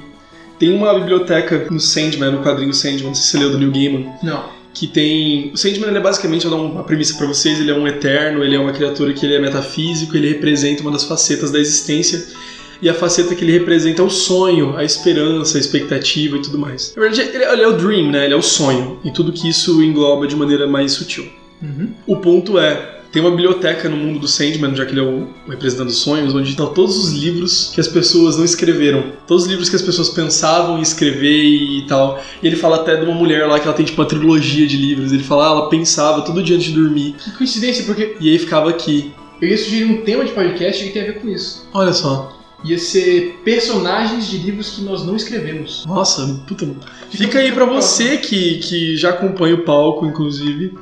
A: Tem uma biblioteca no Sandman, no quadrinho Sandman, não sei se você leu do Neil Gaiman,
B: Não.
A: que tem... O Sandman, é basicamente, eu vou dar uma premissa pra vocês, ele é um eterno, ele é uma criatura que ele é metafísico, ele representa uma das facetas da existência, e a faceta que ele representa é o sonho, a esperança, a expectativa e tudo mais. Na verdade, ele é, ele é o dream, né? Ele é o sonho, e tudo que isso engloba de maneira mais sutil.
B: Uhum.
A: O ponto é, tem uma biblioteca no mundo do Sandman, já que ele é o representante dos sonhos, onde estão todos os livros que as pessoas não escreveram. Todos os livros que as pessoas pensavam em escrever e tal. E ele fala até de uma mulher lá que ela tem tipo uma trilogia de livros. Ele fala, ah, ela pensava todo dia antes de dormir.
B: Que coincidência, porque
A: E aí ficava aqui.
B: eu ia sugerir um tema de podcast que tem a ver com isso.
A: Olha só.
B: Ia ser personagens de livros que nós não escrevemos.
A: Nossa, puta. Fica aí pra você que, que já acompanha o palco, inclusive.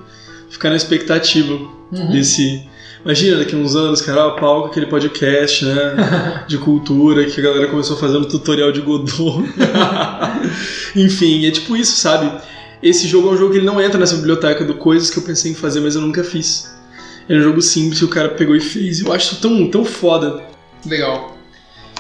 A: Ficar na expectativa
B: Uhum.
A: desse. Imagina daqui uns anos, cara, o pau com aquele podcast, né? De cultura que a galera começou fazendo tutorial de Godot. Enfim, é tipo isso, sabe? Esse jogo é um jogo que ele não entra nessa biblioteca do coisas que eu pensei em fazer, mas eu nunca fiz. É um jogo simples que o cara pegou e fez. Eu acho tão, tão foda.
B: Legal.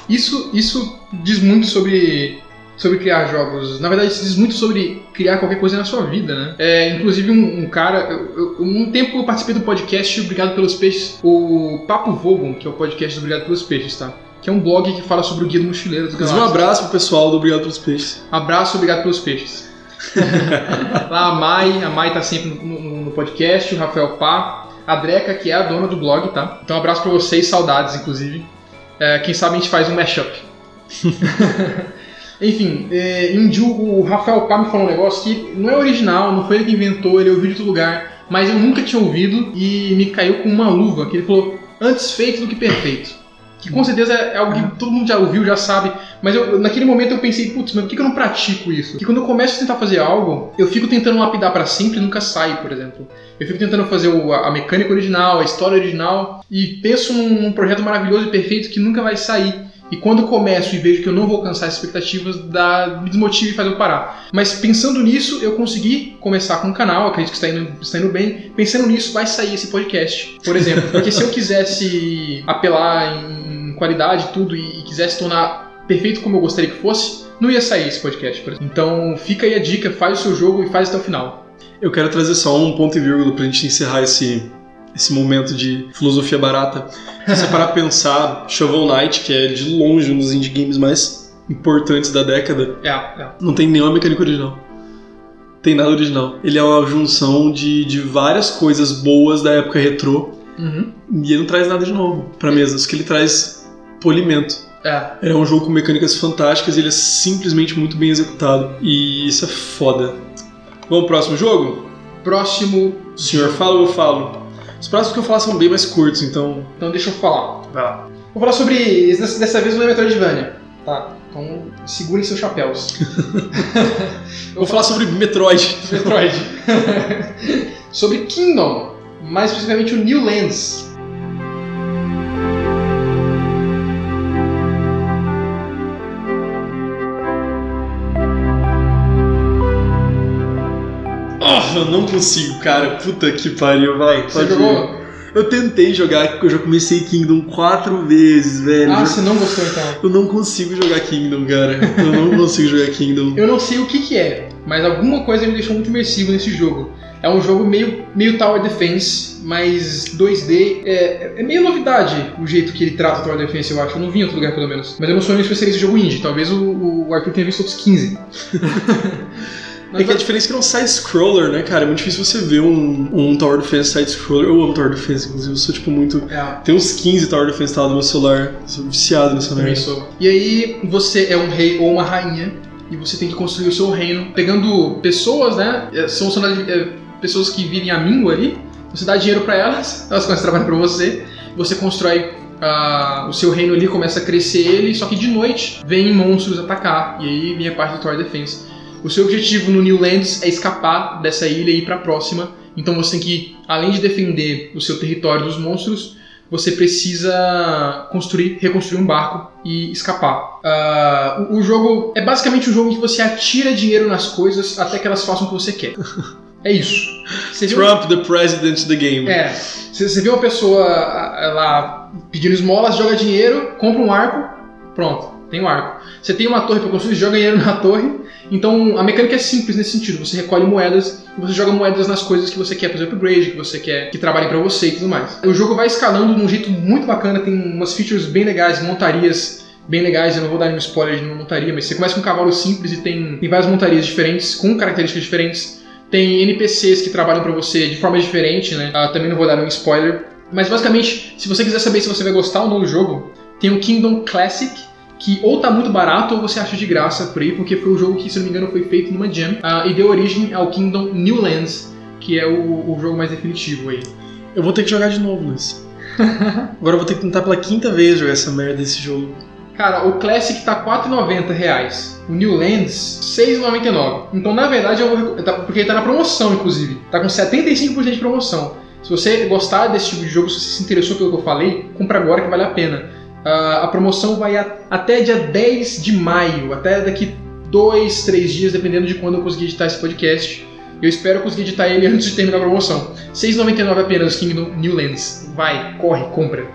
B: Isso, isso diz muito sobre, sobre criar jogos. Na verdade, isso diz muito sobre criar qualquer coisa na sua vida, né? É, inclusive, um, um cara. Eu, eu, um tempo eu participei do podcast Obrigado pelos Peixes, o Papo Vogon, que é o podcast do Obrigado pelos Peixes, tá? Que é um blog que fala sobre o Guia do Mochileiro
A: Inclusive, um abraço pro pessoal do Obrigado pelos Peixes.
B: Abraço, obrigado pelos peixes. Lá a Mai, a Mai tá sempre no, no- no podcast, o Rafael Pá, a Dreca, que é a dona do blog, tá? Então um abraço pra vocês, saudades, inclusive. É, quem sabe a gente faz um mashup. Enfim, é, um dia o Rafael me falou um negócio que não é original, não foi ele que inventou, ele ouviu de outro lugar, mas eu nunca tinha ouvido e me caiu com uma luva, que ele falou, antes feito do que perfeito. Que com certeza é algo que todo mundo já ouviu, já sabe, mas eu, naquele momento eu pensei, putz, mas por que que eu não pratico isso? Porque quando eu começo a tentar fazer algo, eu fico tentando lapidar pra sempre e nunca sai, por exemplo. Eu fico tentando fazer o- a mecânica original, a história original, e penso num, num projeto maravilhoso e perfeito que nunca vai sair. E quando eu começo e vejo que eu não vou alcançar as expectativas, dá, me desmotiva e faz eu parar. Mas pensando nisso, eu consegui começar com um canal, acredito que está indo, está indo bem. Pensando nisso, vai sair esse podcast, por exemplo. Porque se eu quisesse apelar em qualidade e tudo e, e quisesse tornar perfeito como eu gostaria que fosse, não ia sair esse podcast, por exemplo. Então fica aí a dica, faz o seu jogo e faz até o final.
A: Eu quero trazer só um ponto e vírgula pra gente encerrar esse, esse momento de filosofia barata. Se você parar pra pensar, Shovel Knight, que é de longe um dos indie games mais importantes da década,
B: É, é.
A: não tem nenhuma mecânica original. Tem nada original. Ele é uma junção de, de várias coisas boas da época retrô
B: Uhum.
A: e ele não traz nada de novo pra mesas, que ele traz polimento.
B: É.
A: É um jogo com mecânicas fantásticas e ele é simplesmente muito bem executado. E isso é foda. Vamos pro próximo jogo?
B: Próximo.
A: O senhor fala ou eu falo? Os próximos que eu falar são bem mais curtos, então.
B: Então deixa eu falar.
A: Vai lá.
B: Vou falar sobre. Dessa, vez não é Metroidvania. Tá. Então segurem seus chapéus.
A: Eu vou falar sobre Metroid.
B: Metroid. sobre Kingdom. Mais especificamente o New Lands.
A: Eu não consigo, cara. Puta que pariu, vai.
B: Você
A: pode ir.
B: jogou?
A: Eu tentei jogar, eu já comecei Kingdom quatro vezes, velho.
B: Ah, você não gostou então.
A: Eu não consigo jogar Kingdom, cara. Eu não consigo jogar Kingdom.
B: Eu não sei o que que é, mas alguma coisa me deixou muito imersivo nesse jogo. É um jogo meio, meio Tower Defense, mas 2D. É, é meio novidade o jeito que ele trata o Tower Defense, eu acho. Eu não vi em outro lugar, pelo menos. Mas eu não sou nenhum especialista em jogo indie. Talvez o, o Arthur tenha visto outros 15.
A: É que a diferença é que é um side-scroller, né, cara? É muito difícil você ver um, um Tower Defense side-scroller. Eu amo Tower Defense, inclusive. Eu sou, tipo, muito...
B: É,
A: Tem uns 15 Tower Defense instalados no meu celular. Eu sou viciado nessa merda.
B: E aí, você é um rei ou uma rainha, e você tem que construir o seu reino, pegando pessoas, né? é, São, são é, pessoas que vivem a míngua ali. Você dá dinheiro pra elas, elas começam a trabalhar pra você. Você constrói ah, o seu reino ali, começa a crescer ele, só que de noite vem monstros atacar. E aí vem a parte do Tower Defense. O seu objetivo no New Lands é escapar dessa ilha e ir pra próxima. Então você tem que, além de defender o seu território dos monstros, você precisa construir, reconstruir um barco e escapar. Ah, o, o jogo é basicamente um jogo em que você atira dinheiro nas coisas até que elas façam o que você quer. É isso. Você
A: Trump, the president of the game.
B: é, você, você vê uma pessoa ah, lá pedindo esmolas, joga dinheiro, compra um arco, pronto, tem um arco. Você tem uma torre para construir, joga dinheiro na torre. Então a mecânica é simples nesse sentido. Você recolhe moedas e você joga moedas nas coisas que você quer fazer upgrade, que você quer que trabalhem para você e tudo mais. O jogo vai escalando de um jeito muito bacana, tem umas features bem legais, montarias bem legais. Eu não vou dar nenhum spoiler de uma montaria, mas você começa com um cavalo simples e tem, tem várias montarias diferentes, com características diferentes. Tem NPCs que trabalham pra você de forma diferente, né? Ah, também não vou dar nenhum spoiler. Mas basicamente, se você quiser saber se você vai gostar ou não do jogo, tem o Kingdom Classic, que ou tá muito barato ou você acha de graça por aí, porque foi um jogo que, se não me engano, foi feito numa jam ah, e deu origem ao Kingdom New Lands, que é o, o jogo mais definitivo aí.
A: Eu vou ter que jogar de novo, Luiz. Agora eu vou ter que tentar pela quinta vez jogar essa merda desse jogo.
B: Cara, o Classic tá 4,90 reais. O New Lands, R$ 6,99. Então, na verdade, eu vou, tá- porque ele tá na promoção, inclusive. Tá com 75% de promoção. Se você gostar desse tipo de jogo, se você se interessou pelo que eu falei, compra agora que vale a pena. Uh, a promoção vai até dia 10 de maio, até daqui dois, três dias, dependendo de quando eu conseguir editar esse podcast. Eu espero conseguir editar ele antes de terminar a promoção. R$ 6,99 apenas Kingdom Newlands. Vai, corre, compra.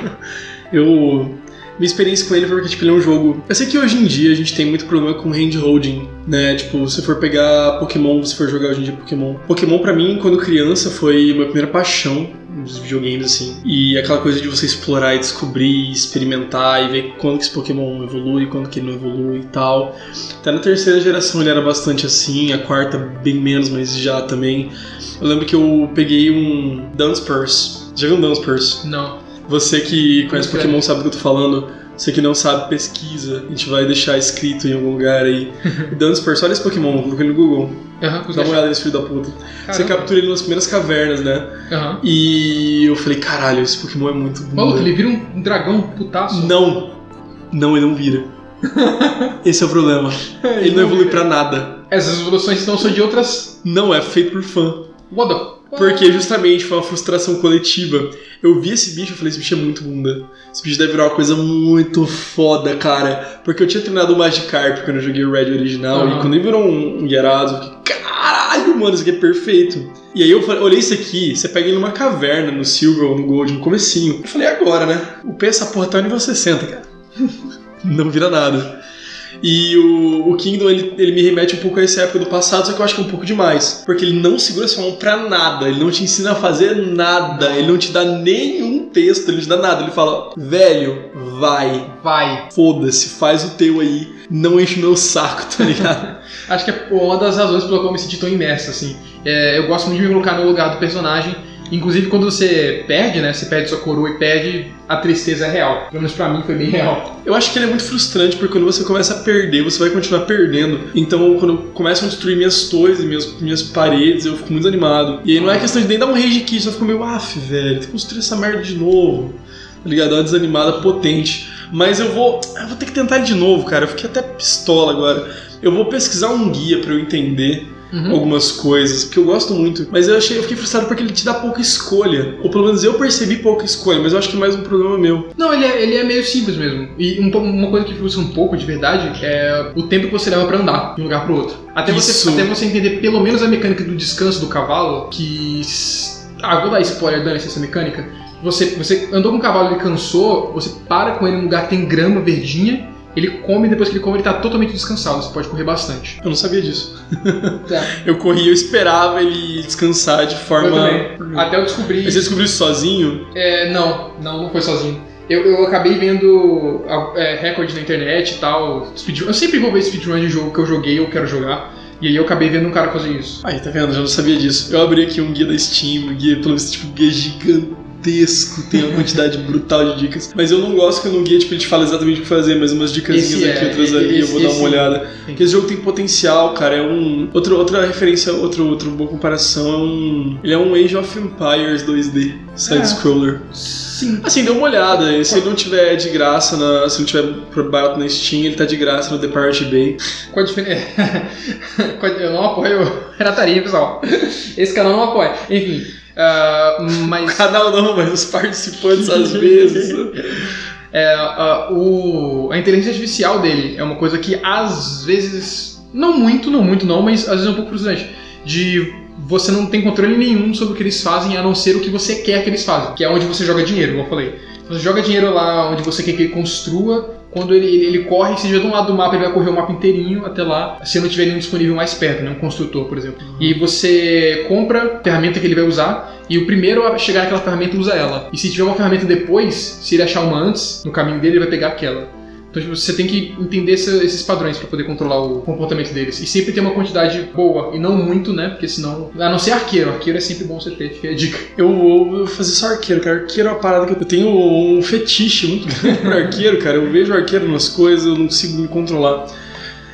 A: eu minha experiência com ele foi porque, tipo, ele é um jogo. Eu sei que hoje em dia a gente tem muito problema com handholding, né? Tipo, se for pegar Pokémon, se for jogar hoje em dia Pokémon. Pokémon, para mim, quando criança, foi minha primeira paixão dos videogames, assim. E aquela coisa de você explorar e descobrir, experimentar e ver quando que esse Pokémon evolui, quando que ele não evolui e tal. Até na terceira geração ele era bastante assim, a quarta bem menos, mas já também. Eu lembro que eu peguei um Dunsparce. Já viu um Dunsparce?
B: Não.
A: Você que conhece Pokémon sabe do que eu tô falando. Você que não sabe, pesquisa. A gente vai deixar escrito em algum lugar aí. Dunsparce, olha esse Pokémon, coloquei no Google.
B: Uhum,
A: Dá uma olhada nesse filho da puta.
B: Caramba.
A: Você captura ele nas primeiras cavernas, né?
B: Uhum.
A: E eu falei, caralho, esse Pokémon é muito bom.
B: Maluco, ele vira um dragão putaço.
A: Não! Não, ele não vira. Esse é o problema. Ele não evolui pra nada.
B: Essas evoluções não são de outras.
A: Não, é feito por fã.
B: What the
A: Porque justamente foi uma frustração coletiva. Eu vi esse bicho e falei, esse bicho é muito bunda. Esse bicho deve virar uma coisa muito foda, cara. Porque eu tinha treinado o Magikarp quando eu joguei o Red original.
B: Uhum.
A: E quando ele virou um, um Gyarados, eu fiquei, caralho, mano, isso aqui é perfeito. E aí eu falei, olhei isso aqui, você pega ele numa caverna, no Silver ou no Gold, no comecinho. Eu falei, agora, né? O P essa porra tá no nível 60, cara. Não vira nada. E o, o Kingdom, ele, ele me remete um pouco a essa época do passado, só que eu acho que é um pouco demais. Porque ele não segura sua mão pra nada, ele não te ensina a fazer nada, ele não te dá nenhum texto, ele não te dá nada. Ele fala, velho, vai,
B: Vai.
A: foda-se, faz o teu aí, não enche o meu saco, tá ligado?
B: Acho que é uma das razões pela qual eu me senti tão imerso, assim. É, eu gosto muito de me colocar no lugar do personagem. Inclusive, quando você perde, né? Você perde sua coroa e perde, a tristeza é real. Pelo menos pra mim foi bem real.
A: Eu acho que ele é muito frustrante porque quando você começa a perder, você vai continuar perdendo. Então, quando começam a destruir minhas torres e minhas, minhas paredes, eu fico muito animado. E aí não é questão de nem dar um rage kit, só fico meio, af, velho, tem que construir essa merda de novo. Tá ligado? É uma desanimada potente. Mas eu vou. Eu vou ter que tentar de novo, cara. Eu fiquei até pistola agora. Eu vou pesquisar um guia pra eu entender
B: Uhum.
A: algumas coisas, porque eu gosto muito. Mas eu achei, eu fiquei frustrado porque ele te dá pouca escolha. Ou pelo menos eu percebi pouca escolha, mas eu acho que é mais um problema meu.
B: Não, ele é, ele é meio simples mesmo. E um uma coisa que frustra um pouco, de verdade, é o tempo que você leva pra andar de um lugar pro outro. Até você, até você entender pelo menos a mecânica do descanso do cavalo, que. Ah, vou dar spoiler, dane essa mecânica. Você, você andou com o cavalo, ele cansou, você para com ele num lugar que tem grama verdinha, ele come e depois que ele come ele tá totalmente descansado, você pode correr bastante.
A: Eu não sabia disso.
B: Tá.
A: Eu corria, eu esperava ele descansar de
B: Eu
A: forma.
B: também. Até eu descobri.
A: Mas você descobriu isso sozinho?
B: É, não, não, não foi sozinho. Eu, eu acabei vendo é, recorde na internet e tal. Speedrun. Eu sempre vou ver speedrun de jogo que eu joguei ou quero jogar. E aí eu acabei vendo um cara fazer isso.
A: Aí, tá vendo? Eu já não sabia disso. Eu abri aqui um guia da Steam, um guia, pelo visto, tipo, um guia gigantesco, tem uma quantidade brutal de dicas. Mas eu não gosto que no guia, tipo, ele te fala exatamente o que fazer, mas umas
B: Esse
A: aqui,
B: é,
A: outras ali, eu
B: esse-
A: vou dar uma olhada.
B: Sim.
A: Porque esse jogo tem potencial, cara. É um. Outra, outra referência, outra, outra boa comparação é um. Ele é um Age of Empires 2D, side-scroller.
B: Sim.
A: Assim, dê uma olhada. e Se ele não tiver de graça, na, se não tiver por barato na Steam, ele tá de graça no The Pirate Bay.
B: Qual a diferença? eu não apoio pirataria, pessoal. Esse canal não apoia. Enfim. Ah, mas.
A: Canal não, mas os participantes às vezes.
B: É, ah, o, a inteligência artificial dele é uma coisa que às vezes, não muito, não muito não, mas às vezes é um pouco frustrante. De você não tem controle nenhum sobre o que eles fazem, a não ser o que você quer que eles façam, que é onde você joga dinheiro, como eu falei. Você joga dinheiro lá onde você quer que ele construa, quando ele, ele, ele corre, se estiver de um lado do mapa, ele vai correr o mapa inteirinho até lá, se não tiver nenhum disponível mais perto, né, um construtor, por exemplo. E você compra a ferramenta que ele vai usar, e o primeiro a chegar naquela ferramenta usa ela. E se tiver uma ferramenta depois, se ele achar uma antes, no caminho dele, ele vai pegar aquela. Então tipo, você tem que entender esses padrões para poder controlar o comportamento deles. E sempre ter uma quantidade boa, e não muito, né? Porque senão. A não ser arqueiro. Arqueiro é sempre bom você ter, fica a dica.
A: Eu vou fazer só arqueiro, cara. Arqueiro é uma parada que eu tenho um fetiche muito grande por arqueiro, cara. Eu vejo arqueiro nas coisas, eu não consigo me controlar.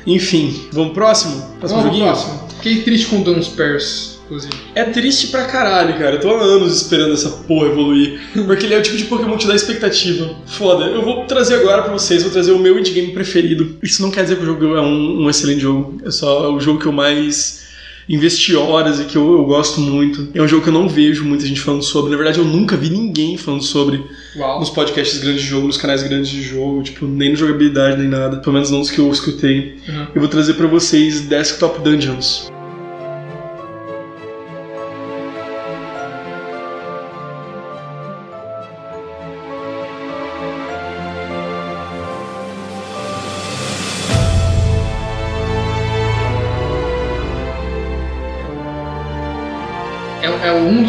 A: Enfim, vamos pro próximo? Próximo
B: Vamos pro
A: joguinho?
B: próximo. Fiquei triste com Dun Spurs, inclusive.
A: É triste pra caralho, cara. Eu tô há anos esperando essa porra evoluir. Porque ele é o tipo de Pokémon que te dá expectativa. Foda. Eu vou trazer agora pra vocês, vou trazer o meu indie game preferido. Isso não quer dizer que o jogo é um, um excelente jogo. É só o jogo que eu mais investi horas e que eu, eu gosto muito. É um jogo que eu não vejo muita gente falando sobre. Na verdade, eu nunca vi ninguém falando sobre
B: Uau.
A: nos podcasts grandes de jogo, nos canais grandes de jogo, tipo, nem no jogabilidade, nem nada. Pelo menos não os que eu escutei.
B: Uhum.
A: Eu vou trazer pra vocês Desktop Dungeons.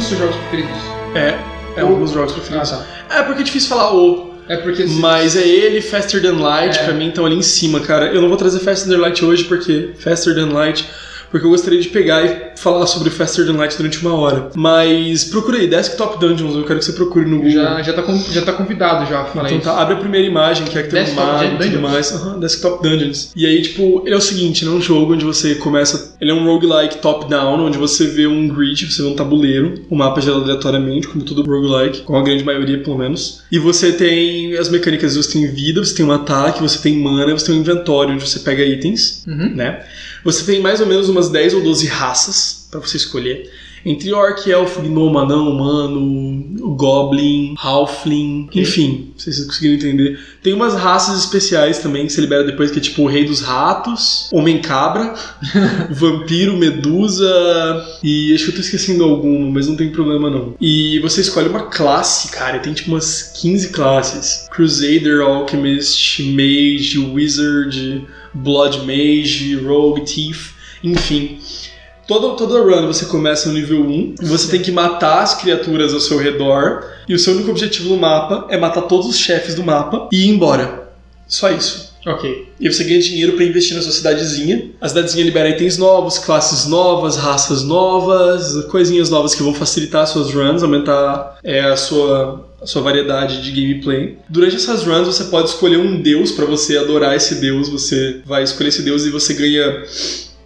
B: Seus jogos preferidos.
A: É, é um dos jogos preferidos.
B: tá.
A: É porque é difícil falar o,
B: É porque.
A: mas é ele, Faster Than Light,
B: É.
A: pra mim estão ali em cima, cara. Eu não vou trazer Faster Than Light hoje porque Faster Than Light, porque eu gostaria de pegar e falar sobre Faster Than Light durante uma hora. Mas procura aí, Desktop Dungeons, eu quero que você procure no Google.
B: Já, já, tá, já tá convidado já,
A: Então tá, abre a primeira imagem, que é que tem um
B: Desktop
A: mago e tudo mais. Aham, Desktop Dungeons. E aí, tipo, ele é o seguinte, ele é um jogo onde você começa... Ele é um roguelike top-down, onde você vê um grid, você vê um tabuleiro, o mapa gerado aleatoriamente, como todo roguelike, com a grande maioria, pelo menos. E você tem as mecânicas, você tem vida, você tem um ataque, você tem mana, você tem um inventório, onde você pega itens,
B: Uhum.
A: né? Você tem mais ou menos umas 10 ou 12 raças pra você escolher. Entre orc, elfo, gnome, anão, humano, goblin, halfling, enfim, se vocês conseguirem entender. Tem umas raças especiais também que você libera depois, que é tipo o rei dos ratos, homem-cabra, vampiro, medusa e acho que eu tô esquecendo alguma, mas não tem problema não. E você escolhe uma classe, cara, e tem tipo umas 15 classes. Crusader, Alchemist, Mage, Wizard, Blood Mage, Rogue, Thief, enfim. Toda, toda run você começa no nível 1, você tem que matar as criaturas ao seu redor, e o seu único objetivo no mapa é matar todos os chefes do mapa e ir embora. Só isso.
B: Ok.
A: E você ganha dinheiro pra investir na sua cidadezinha. A cidadezinha libera itens novos, classes novas, raças novas, coisinhas novas que vão facilitar as suas runs, aumentar é, a, sua, a sua variedade de gameplay. Durante essas runs você pode escolher um deus pra você adorar esse deus. Você vai escolher esse deus e você ganha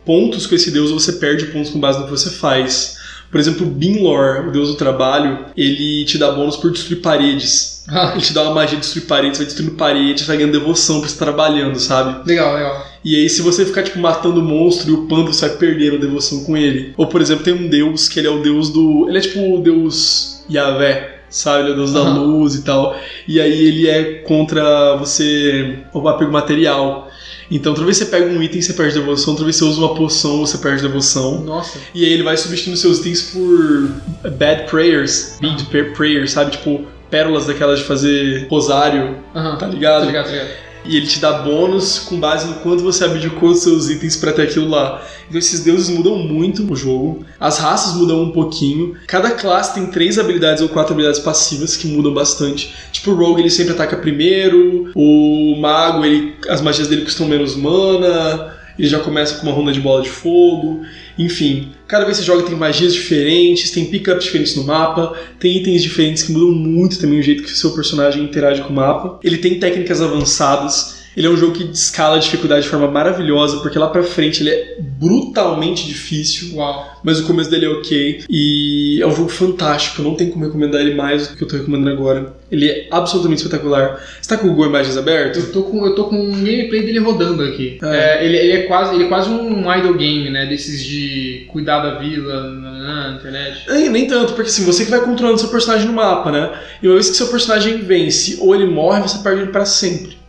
A: pontos com esse deus ou você perde pontos com base no que você faz. Por exemplo, Binlor, o deus do trabalho, ele te dá bônus por destruir paredes.
B: Ah,
A: Ele te dá uma magia de destruir paredes, vai destruindo paredes, vai ganhando devoção por estar trabalhando, sabe?
B: legal, legal.
A: E aí, se você ficar, tipo, matando o monstro e upando, você vai perdendo a devoção com ele. Ou, por exemplo, tem um deus que ele é o deus do. Ele é tipo o deus Yahvé, sabe? Ele é o deus da
B: Aham.
A: luz e tal. E aí ele é contra você o apego material. Então, toda vez que você pega um item, você perde devoção. Toda vez que você usa uma poção, você perde devoção.
B: Nossa.
A: E aí ele vai substituindo seus itens por bad prayers, bad prayers, sabe? Tipo, pérolas daquelas de fazer rosário, tá
B: Tá
A: ligado?
B: ligado, tá ligado.
A: E ele te dá bônus com base no quanto você abdicou dos seus itens pra ter aquilo lá. Então esses deuses mudam muito o jogo. As raças mudam um pouquinho. Cada classe tem três habilidades ou quatro habilidades passivas que mudam bastante. Tipo, o Rogue ele sempre ataca primeiro. O Mago, ele, as magias dele custam menos mana. Ele já começa com uma ronda de bola de fogo. Enfim, cada vez que você joga tem magias diferentes, tem pickups diferentes no mapa, tem itens diferentes que mudam muito também o jeito que o seu personagem interage com o mapa. Ele tem técnicas avançadas. Ele é um jogo que escala a dificuldade de forma maravilhosa, porque lá pra frente ele é brutalmente difícil,
B: Uau.
A: mas o começo dele é ok. E é um jogo fantástico, não tenho como recomendar ele mais do que eu tô recomendando agora. Ele é absolutamente espetacular. Você tá com o Google Imagens aberto?
B: Eu tô com, eu tô com um gameplay dele rodando aqui.
A: É.
B: É, ele, ele é quase, ele é quase um idle game, né? Desses de cuidar da vila na, na internet.
A: É, nem tanto, porque assim, você que vai controlando seu personagem no mapa, né? E uma vez que seu personagem vence ou ele morre, você perde ele pra sempre.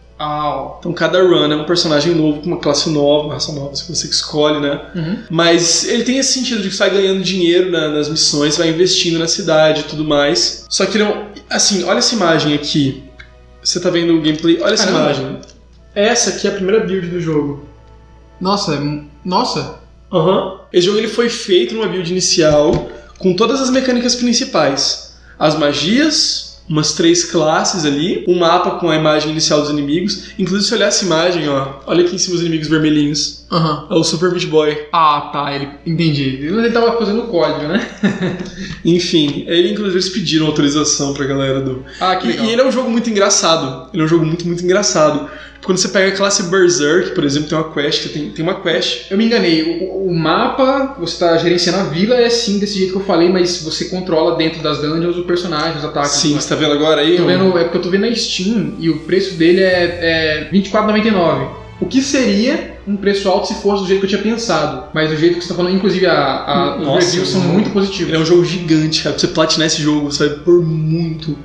A: Então cada run é um personagem novo, com uma classe nova, uma raça nova, se você que escolhe, né?
B: Uhum.
A: Mas ele tem esse sentido de que você vai ganhando dinheiro na- nas missões, vai investindo na cidade e tudo mais. Só que não. Assim, olha essa imagem aqui. Você tá vendo o gameplay? Olha essa
B: Caramba.
A: imagem. Essa aqui é a primeira build do jogo.
B: Nossa, é- nossa.
A: Aham. Esse jogo ele foi feito numa build inicial com todas as mecânicas principais. As magias, umas três classes ali, um mapa com a imagem inicial dos inimigos. Inclusive, se olhar essa imagem, ó, olha aqui em cima os inimigos vermelhinhos.
B: Aham.
A: É o Super Meat Boy.
B: Ah, tá, ele. Entendi. Ele tava fazendo o código, né?
A: Enfim, ele inclusive eles pediram autorização pra galera do.
B: Ah, que legal.
A: e ele é um jogo muito engraçado. Ele é um jogo muito, muito engraçado. Quando você pega a classe Berserk, por exemplo, tem uma quest, que tem, tem uma quest.
B: Eu me enganei. O, o mapa, você tá gerenciando a vila, é sim desse jeito que eu falei, mas você controla dentro das dungeons o personagem, os ataques.
A: Sim,
B: tudo
A: você tá vendo agora aí?
B: Tô vendo, é porque eu tô vendo na Steam e o preço dele é, é R$24,99. O que seria um preço alto se fosse do jeito que eu tinha pensado. Mas do jeito que você tá falando, inclusive a, a, os
A: Nossa,
B: reviews são muito positivos.
A: É um jogo gigante, cara. Pra você platinar esse jogo, você vai por muito,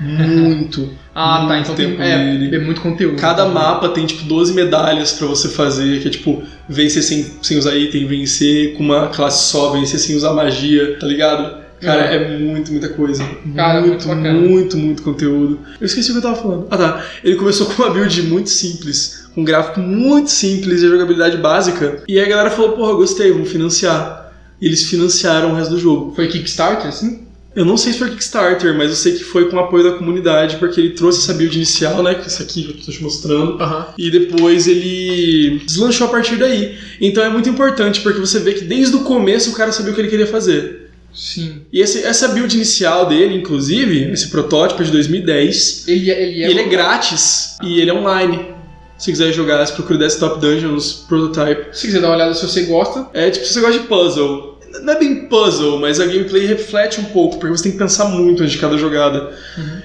A: muito.
B: Ah, tá.
A: muito
B: Então tem,
A: tempo
B: é,
A: nele.
B: é muito conteúdo.
A: Cada mapa tem tipo 12 medalhas pra você fazer, que é tipo vencer sem, sem usar item, vencer com uma classe só, vencer sem usar magia, tá ligado? Cara,
B: É.
A: é muito, muita coisa.
B: Cara, muito
A: muito,
B: bacana.
A: muito, muito conteúdo. Eu esqueci o que eu tava falando. Ah tá. Ele começou com uma build muito simples, com um gráfico muito simples e a jogabilidade básica. E aí a galera falou, porra, gostei, vamos financiar. E eles financiaram o resto do jogo.
B: Foi Kickstarter, assim?
A: Eu não sei se foi Kickstarter, mas eu sei que foi com o apoio da comunidade, porque ele trouxe essa build inicial, né? Que é isso aqui que eu tô te mostrando.
B: Aham.
A: E depois ele deslanchou a partir daí. Então é muito importante, porque você vê que desde o começo o cara sabia o que ele queria fazer.
B: Sim.
A: E esse- essa build inicial dele, inclusive, esse protótipo é de 2010,
B: Ele, é- ele é.
A: ele é grátis e ele é online. Se quiser jogar, você procura Desktop Dungeons Prototype.
B: Se quiser dar uma olhada se você gosta.
A: É tipo, se você gosta de puzzle. Não é bem puzzle, mas a gameplay reflete um pouco, porque você tem que pensar muito antes de cada jogada.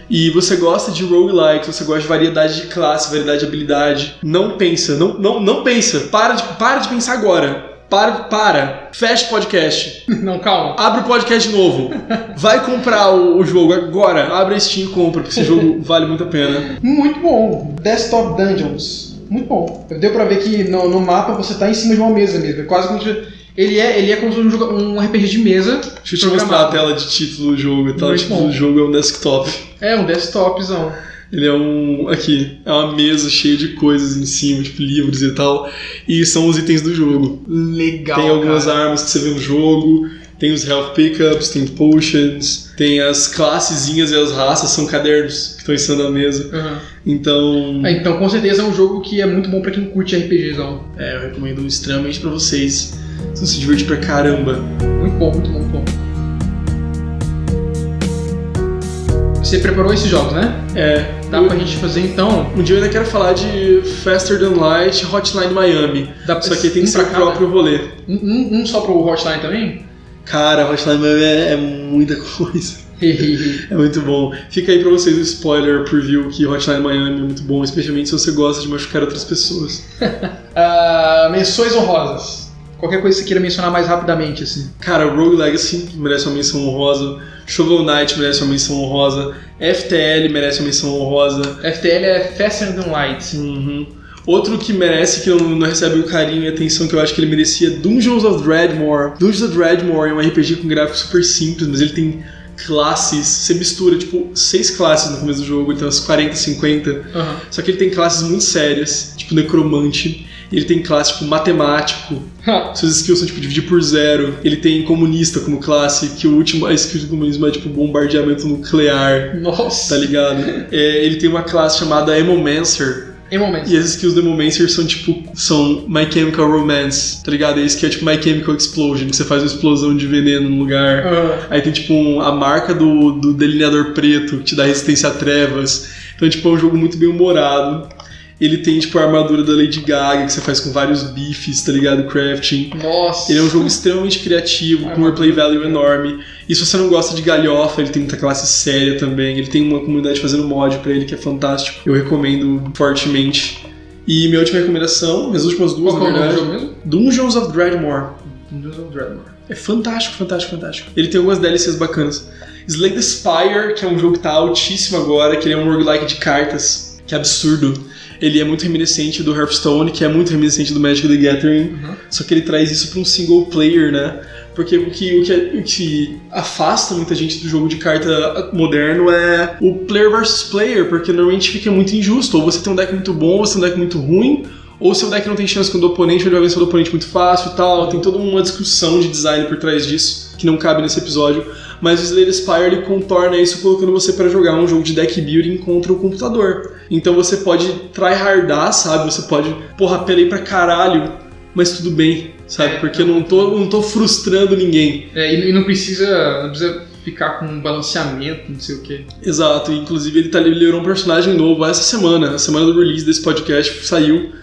A: E você gosta de roguelike, você gosta de variedade de classe, variedade de habilidade. Não pensa, não, não, não pensa. Para de, para de pensar agora. Para, para. Fecha o podcast.
B: Não, calma.
A: Abre o podcast de novo. Vai comprar o, o jogo agora. Abre a Steam e compra, porque esse jogo vale muito a pena.
B: Muito bom. Desktop Dungeons. Muito bom. Deu pra ver que no, no mapa você tá em cima de uma mesa mesmo. É quase como se. Ele é, ele é como se fosse um, jogo- um RPG de mesa.
A: Deixa eu te mostrar a tela de título do jogo. A tela
B: Muito
A: de título
B: bom.
A: do jogo é um desktop.
B: É, um desktopzão.
A: Ele é um. Aqui, é uma mesa cheia de coisas em cima, tipo livros e tal. E são os itens do jogo.
B: Legal.
A: tem algumas
B: cara.
A: armas que você vê no jogo, tem os health pickups, tem potions, tem as classezinhas e as raças, são cadernos que estão em cima da mesa.
B: Aham.
A: Então.
B: É, então, com certeza é um jogo que é muito bom pra quem curte RPGzão.
A: É, eu recomendo extremamente pra vocês. Vocês vão se divertir pra caramba.
B: Muito bom, muito bom, muito bom. Você preparou esses jogos, né?
A: É.
B: Dá
A: eu-
B: pra gente fazer então.
A: Um dia eu ainda quero falar de Faster Than Light Hotline Miami.
B: Dá pra
A: Só que tem que ser o próprio rolê.
B: Um, um- só pro Hotline também?
A: Cara, Hotline Miami é, é muita coisa. É muito bom. Fica aí pra vocês o spoiler preview que Hotline Miami é muito bom, especialmente se você gosta de machucar outras pessoas.
B: Ah, menções honrosas. Qualquer coisa que você queira mencionar mais rapidamente, assim.
A: Cara, Rogue Legacy merece uma menção honrosa. Shovel Knight merece uma menção honrosa. FTL merece uma menção honrosa.
B: FTL é Faster Than Light.
A: Uhum. Outro que merece, que não, não recebe o carinho e atenção que eu acho que ele merecia, Dungeons of Dreadmore. Dungeons of Dreadmore é um RPG com gráfico super simples, mas ele tem classes. Você mistura, tipo, seis classes no começo do jogo, tem umas 40, 50.
B: Aham.
A: Só que ele tem classes muito sérias, tipo necromante. Ele tem classe tipo matemático. Suas skills são tipo dividir por zero. Ele tem comunista como classe, que o último a skill de comunismo é tipo bombardeamento nuclear.
B: Nossa.
A: Tá ligado? É, ele tem uma classe chamada Emomancer.
B: Em momentos.
A: E as skills do Emomancer são tipo. são My Chemical Romance, tá ligado? Esse que é tipo My Chemical Explosion, que você faz uma explosão de veneno no lugar.
B: Ah,
A: Aí tem tipo um- a marca do, do delineador preto, que te dá resistência a trevas. Então, tipo, é um jogo muito bem humorado. Ele tem, tipo, a armadura da Lady Gaga, que você faz com vários bifes, tá ligado? Crafting.
B: nossa.
A: Ele é um jogo extremamente criativo, com um replay value enorme. E se você não gosta de galhofa, ele tem muita classe séria também. Ele tem uma comunidade fazendo mod pra ele que é fantástico. Eu recomendo fortemente. E minha última recomendação, minhas últimas duas,
B: Qual é
A: na
B: do
A: verdade,
B: jogo mesmo?
A: Dungeons of Dreadmore.
B: Dungeons of Dragon.
A: É fantástico, fantástico, fantástico. Ele tem algumas DLCs bacanas. Slay the Spire, que é um jogo que tá altíssimo agora, que ele é um roguelike de cartas, que é absurdo. Ele é muito reminiscente do Hearthstone, que é muito reminiscente do Magic the Gathering,
B: Uhum.
A: só que ele traz isso pra um single player, né? Porque o que, o, que, o que afasta muita gente do jogo de carta moderno é o player versus player, porque normalmente fica muito injusto. Ou você tem um deck muito bom, ou você tem um deck muito ruim, ou seu deck não tem chance com o do oponente, ou ele vai vencer o do oponente muito fácil e tal. Tem toda uma discussão de design por trás disso, que não cabe nesse episódio. Mas o Slay Spire ele contorna isso colocando você para jogar um jogo de deck building contra o computador. Então você pode tryhardar, sabe? Você pode, porra, apelei pra caralho, mas tudo bem, sabe?
B: É,
A: Porque eu não tô, não tô frustrando ninguém.
B: É, e, não precisa. Não precisa ficar com um balanceamento, não sei o quê.
A: Exato, inclusive ele, tá, liberou um personagem novo essa semana, na semana do release desse podcast saiu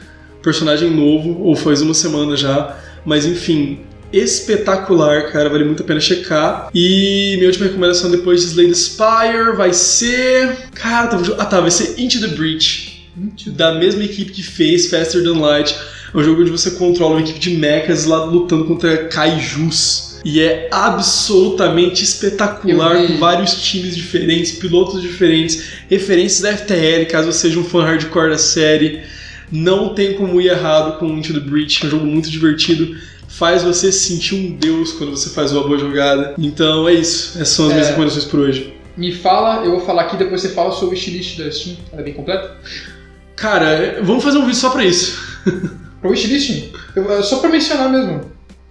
A: personagem novo, ou faz uma semana já, mas enfim, espetacular, cara, vale muito a pena checar. E minha última recomendação depois de Slay the Spire vai ser. Cara, tava... ah tá, vai ser Into the Breach. Da mesma equipe que fez Faster Than Light. É um jogo onde você controla uma equipe de mechas lá lutando contra kaijus. E é absolutamente espetacular, com vários times diferentes, pilotos diferentes, referências da FTL, caso você seja um fã hardcore da série. Não tem como ir errado com Into the Breach, é um jogo muito divertido. Faz você se sentir um deus quando você faz uma boa jogada. Então é isso. Essas são as minhas
B: É.
A: recomendações por hoje.
B: Me fala, eu vou falar aqui, depois você fala sobre o wishlist da Steam. Ela é bem completa?
A: Cara, vamos fazer um vídeo só pra isso.
B: Pro wishlist? Eu- é Só pra mencionar mesmo.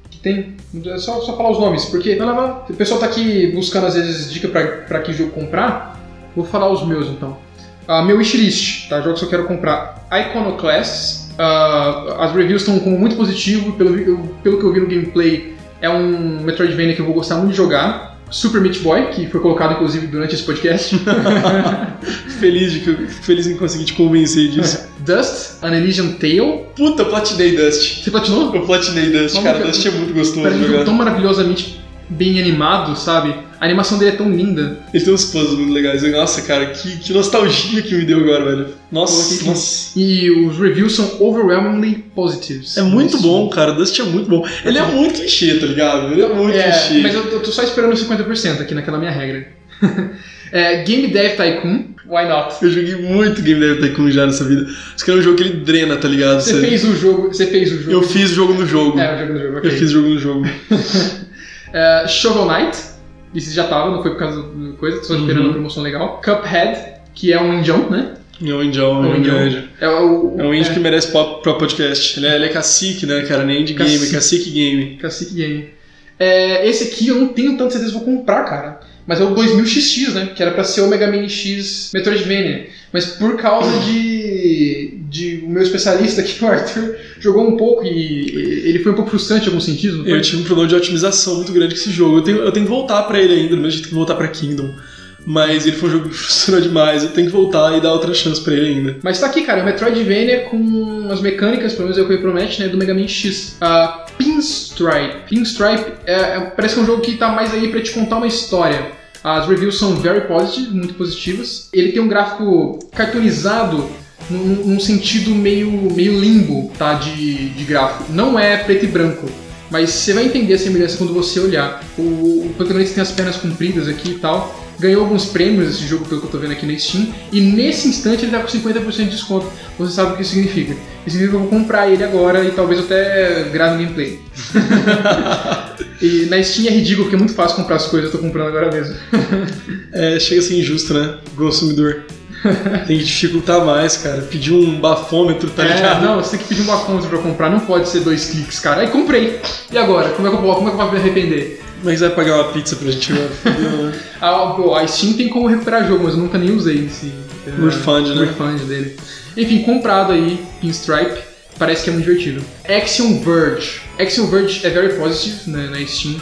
B: Que tem. É só, só falar os nomes, porque
A: Vai lá, vai lá.
B: o pessoal tá aqui buscando às vezes dica pra, pra que jogo comprar. Vou falar os meus então. Ah, meu wishlist, tá? Jogos que eu quero comprar. Iconoclasts. Ah, as reviews estão como muito positivo. Pelo, eu- pelo que eu vi no gameplay, é um Metroidvania que eu vou gostar muito de jogar. Super Meat Boy, que foi colocado inclusive durante esse podcast.
A: Feliz, de feliz em conseguir te convencer disso.
B: Dust, An Elysian Tale.
A: Puta, platinei Dust.
B: Você platinou?
A: Eu platinei Dust,
B: Vamos
A: cara.
B: ver.
A: Dust é muito gostoso de jogar.
B: tão maravilhosamente bem animado, sabe? A animação dele é tão linda.
A: Ele tem uns puzzles muito legais. Nossa, cara, que, que nostalgia que me deu agora, velho. Nossa,
B: aqui.
A: nossa.
B: E os reviews são overwhelmingly positives.
A: É muito bom, cara. Dust é muito bom. Ele é muito clichê, tá ligado? Ele é muito
B: É,
A: clichê.
B: mas eu, eu tô só esperando 50% aqui naquela minha regra. É, Game Dev Tycoon, why not?
A: Eu joguei muito Game Dev Tycoon já nessa vida. Isso que é um jogo que ele drena, tá ligado?
B: Você fez o jogo. Você fez o jogo.
A: Eu fiz o jogo no jogo.
B: É, o jogo do jogo, ok.
A: Eu fiz o jogo no jogo.
B: É, Shovel Knight, esse já tava, não foi por causa do coisa, só esperando
A: Uhum.
B: uma promoção legal. Cuphead, que é um indião, né?
A: É um indião, é um
B: É indião. É, o,
A: É um indie que merece pop pra podcast. Ele é, ele é cacique, né, cara? Nem indie game, é
B: Cacique.
A: cacique game.
B: Cacique Game. É, esse aqui eu não tenho tanta certeza se vou comprar, cara. Mas é o 2000XX, né? Que era pra ser o Mega Man X Metroidvania. Mas por causa de, de o meu especialista aqui, o Arthur, jogou um pouco e ele foi um pouco frustrante em não foi?
A: Eu tive um problema de otimização muito grande com esse jogo. Eu tenho, eu tenho que voltar pra ele ainda, do mesmo jeito que voltar pra Kingdom. Mas ele foi um jogo que frustrou demais. Eu tenho que voltar e dar outra chance pra ele ainda.
B: Mas tá aqui, cara, é um Metroidvania com as mecânicas, pelo menos é o que ele promete, né, do Mega Man X. Ah, Pinstripe. Pinstripe é, é- parece que é um jogo que tá mais aí pra te contar uma história. As reviews são very positive, muito positivas. Ele tem um gráfico cartoonizado num, num sentido meio, meio limbo, tá, de, de gráfico. Não é preto e branco. Mas você vai entender a semelhança quando você olhar. O, o protagonista tem as pernas compridas aqui e tal. Ganhou alguns prêmios esse jogo, pelo que eu tô vendo aqui na Steam. E nesse instante ele tá com 50% de desconto. Você sabe o que isso significa. Isso significa que eu vou comprar ele agora e talvez até grave um gameplay. e na Steam é ridículo porque é muito fácil comprar as coisas, eu tô comprando agora mesmo.
A: É, chega a ser injusto, né? Consumidor. Tem que dificultar mais, cara. Pedir um bafômetro, tá
B: É,
A: ligado?
B: não, você tem que pedir uma conta pra comprar, não pode ser dois cliques, cara. Aí comprei. E agora? Como é que eu, vou- como é que eu vou me arrepender?
A: Você vai pagar uma pizza pra gente? Fudeu, né?
B: A, pô, a Steam tem como recuperar jogo, mas eu nunca nem usei esse
A: O refund, né?
B: refund dele. Enfim, comprado aí, Pinstripe, parece que é muito divertido. Axiom Verge. Axiom Verge é very positive né, na Steam.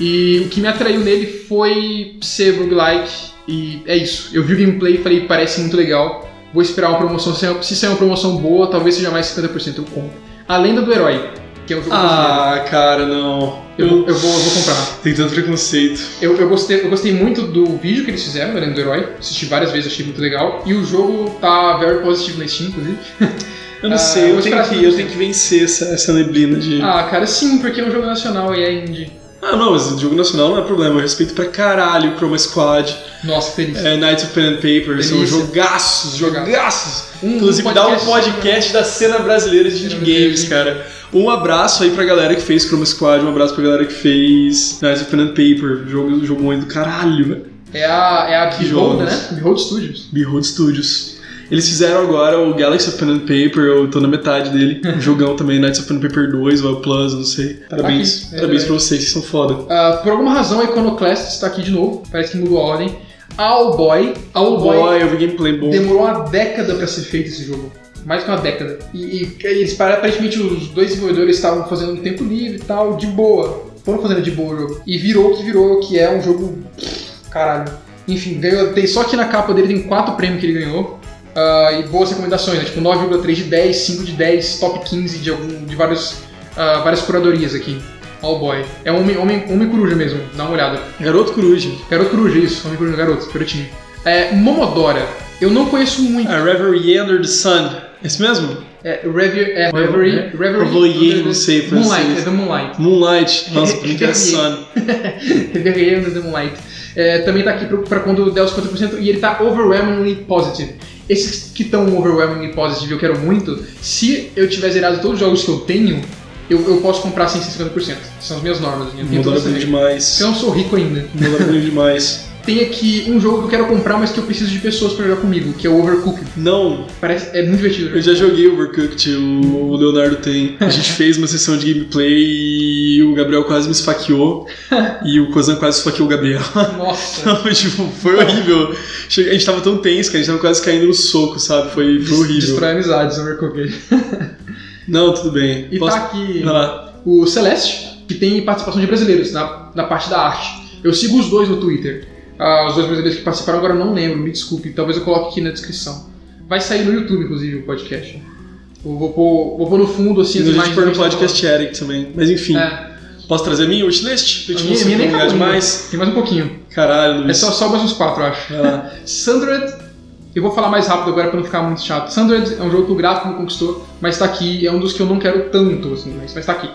B: E o que me atraiu nele foi ser roguelike. E é isso. Eu vi o gameplay e falei, parece muito legal. Vou esperar uma promoção. Se se sair uma promoção boa, talvez seja mais 50% eu compro. A Lenda do Herói, que é um jogo brasileiro.
A: Ah, cara, não.
B: Eu, vou- eu, vou, eu vou comprar.
A: Tem tanto preconceito.
B: Eu, eu, gostei, eu gostei muito do vídeo que eles fizeram, da Lenda do Herói. Assisti várias vezes, achei muito legal. E o jogo tá very positive na Steam, inclusive.
A: Eu não
B: Ah,
A: sei, eu tenho, que, eu tenho que vencer essa, essa neblina de. Ah,
B: cara, sim, porque é um jogo nacional e é indie.
A: Não, mas o jogo nacional não é problema. Eu respeito pra caralho o Chroma Squad,
B: Nossa, feliz.
A: é, Knights of Pen and Paper, são jogaços, jogaços.
B: Um-
A: Inclusive,
B: um
A: dá um
B: podcast-
A: da cena brasileira de indie games, cara. Um abraço aí pra galera que fez Chroma Squad, um abraço pra galera que fez Knights of Pen and Paper, jogo, jogo muito do caralho, velho.
B: É a, é a Behold, né? Behold Studios.
A: Behold Studios. Eles fizeram agora o Galaxy of Pen and Paper, eu tô na metade dele. Um jogão também, Knights of Pen and Paper 2 ou Plus, eu não sei. Parabéns.
B: Aqui, é
A: Parabéns
B: verdade.
A: pra vocês, vocês são foda.
B: Ah, por alguma razão, a Iconoclast está aqui de novo. Parece que mudou a ordem. Owlboy. Owlboy
A: Boy, eu vi gameplay bom.
B: demorou uma década pra ser feito esse jogo. Mais que uma década. E, e eles, pare- aparentemente, os dois desenvolvedores estavam fazendo no tempo livre e tal, de boa. Foram fazendo de boa o jogo. E virou o que virou, que é um jogo. Caralho. Enfim, ganhou, tem, só que na capa dele tem quatro prêmios que ele ganhou. Ah, e boas recomendações, né? Tipo 9,3 de 10, 5 de 10, top 15 de, algum, de vários, ah, várias curadorias aqui. All boy. É homem, homem, homem coruja mesmo, dá uma olhada.
A: Garoto Coruja.
B: Garoto coruja, isso. Homem coruja, garoto, garotinho. É, Momodora. Eu não conheço muito.
A: A Reverie Under the Sun. Esse mesmo?
B: É, Reverie, é, Reverie, Reverie,
A: Reverie, não sei,
B: Moonlight, é do Moonlight.
A: Moonlight. Nossa, por que era Sun?
B: Reverie Under the Moonlight. É, também tá aqui pra, pra quando der os 50% e ele tá overwhelmingly positive. Esses que estão overwhelmingly positive eu quero muito. Se eu tiver zerado todos os jogos que eu tenho, eu, eu posso comprar sem 50%. São as minhas normas. Eu tenho regras.
A: demais.
B: Eu não sou rico ainda.
A: Bem demais.
B: Tem aqui um jogo que eu quero comprar, mas que eu preciso de pessoas pra jogar comigo, que é o Overcooked.
A: Não,
B: Parece, é muito divertido.
A: eu já joguei Overcooked, o o Leonardo tem. A gente fez uma sessão de gameplay e o Gabriel quase me esfaqueou. e o Kozan quase esfaqueou o Gabriel.
B: Nossa.
A: Não, tipo, foi horrível. A gente tava tão tenso que a gente tava quase caindo no soco, sabe? Foi, foi horrível.
B: Destrói amizades, Overcooked.
A: Não, tudo bem.
B: E
A: Posso...
B: tá aqui o Celeste, que tem participação de brasileiros na, na parte da arte. Eu sigo os dois no Twitter. Ah, os dois brasileiros que participaram, agora eu não lembro, me desculpe. Talvez eu coloque aqui na descrição. Vai sair no YouTube, inclusive, o podcast. Eu vou pôr, vou pôr no fundo, assim, as
A: a gente
B: imagens.
A: pôr no podcast Eric também. Mas enfim,
B: tá. É,
A: posso trazer a minha wishlist? Pra gente
B: minha, minha nem
A: se
B: acabou ainda.
A: demais.
B: Tem mais um pouquinho.
A: Caralho, Luiz.
B: É só, só mais uns quatro, eu acho.
A: Lá.
B: Sandred, eu vou falar mais rápido agora pra não ficar muito chato. Sandred é um jogo que o gráfico me conquistou, mas tá aqui, é um dos que eu não quero tanto, assim, mas, mas tá aqui.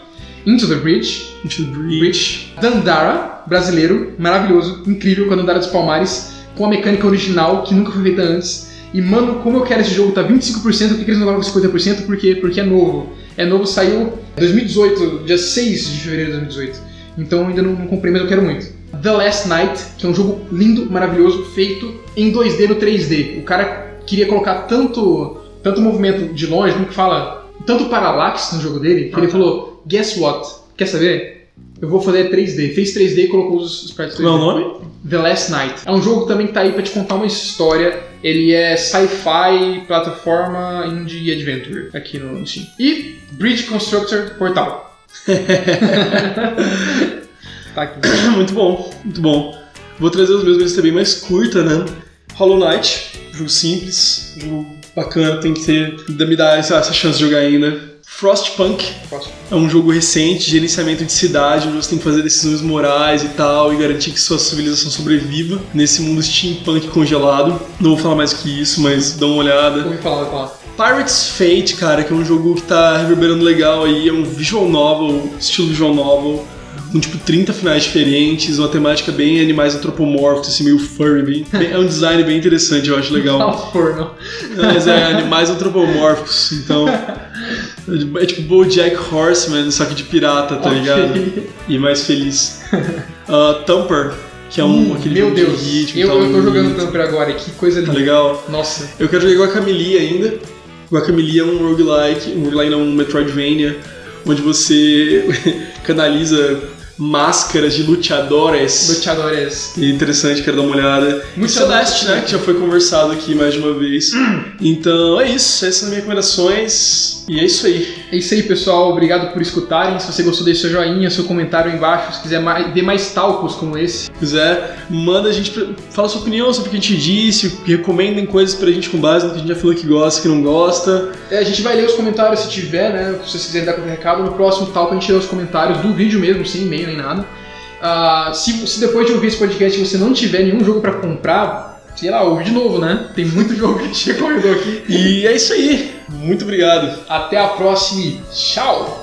B: Into the Bridge,
A: Into the Breach.
B: Dandara, brasileiro, maravilhoso, incrível com a Dandara dos Palmares, com a mecânica original que nunca foi feita antes. E mano, como eu quero esse jogo, tá 25%, por que eles não colocam 50%? Por quê? Porque é novo. É novo, saiu em 2018, dia 6 de fevereiro de 2018. Então ainda não, não comprei, mas eu quero muito. The Last Night, que é um jogo lindo, maravilhoso, feito em 2D no 3D. O cara queria colocar tanto, tanto movimento de longe, como que fala, tanto parallax no jogo dele, que ele falou, guess what? Quer saber? Eu vou fazer 3D. Fez 3D e colocou os sprites 3D.
A: Como é o nome?
B: The Last Night. É um jogo também que tá aí pra te contar uma história. Ele é sci-fi, plataforma, indie adventure aqui no Steam. E Bridge Constructor Portal. tá aqui.
A: muito bom, muito bom. Vou trazer os meus, mas lista bem mais curta, né? Hollow Knight, jogo simples, jogo bacana, tem que ter, me dar essa, essa chance de jogar ainda. Frostpunk é um jogo recente de gerenciamento de cidade, onde você tem que fazer decisões morais e tal, e garantir que sua civilização sobreviva nesse mundo steampunk congelado. Não vou falar mais que isso, mas dá uma olhada.
B: Ouvi falar, ouvi falar.
A: Pirates Fate, cara, que é um jogo que tá reverberando legal aí, é um visual novel, estilo visual novel, com tipo 30 finais diferentes, uma temática bem animais antropomórficos, assim, meio furry, bem, bem- é um design bem interessante, eu acho legal.
B: Fala porno.
A: Mas é animais antropomórficos, então. É tipo Bojack Horseman, só que de pirata, tá
B: Ok.
A: ligado? E mais feliz. Uh, Thumper, que é um,
B: Hum,
A: aquele
B: Meu Deus.
A: de ritmo
B: eu,
A: tal,
B: eu tô jogando Thumper agora, que coisa
A: Tá
B: linda.
A: legal?
B: Nossa.
A: Eu quero jogar Guacamelee ainda. Guacamelee é um roguelike, um roguelike não, um Metroidvania, onde você canaliza máscaras de luteadores.
B: Luteadores.
A: E interessante, quero dar uma olhada.
B: Muito
A: e Celeste, né? Que já foi conversado aqui mais de uma vez. Então é isso, essas são as minhas recomendações. E é isso aí.
B: É isso aí, pessoal. Obrigado por escutarem. Se você gostou, deixe seu joinha, seu comentário aí embaixo. Se quiser mais- ver mais talcos como esse.
A: Se quiser, manda a gente. pra- Fala sua opinião sobre o que a gente disse, recomendem coisas pra gente com base no que a gente já falou que gosta, que não gosta.
B: É, a gente vai ler os comentários se tiver, né? Se vocês quiserem dar qualquer recado. No próximo talco a gente lê os comentários do vídeo mesmo, sem e-mail nem nada. Ah, se, se depois de ouvir esse podcast você não tiver nenhum jogo pra comprar, sei lá, ouve de novo, né? Tem muito jogo que a gente recomendou aqui.
A: E é isso aí. Muito obrigado.
B: Até a próxima e tchau!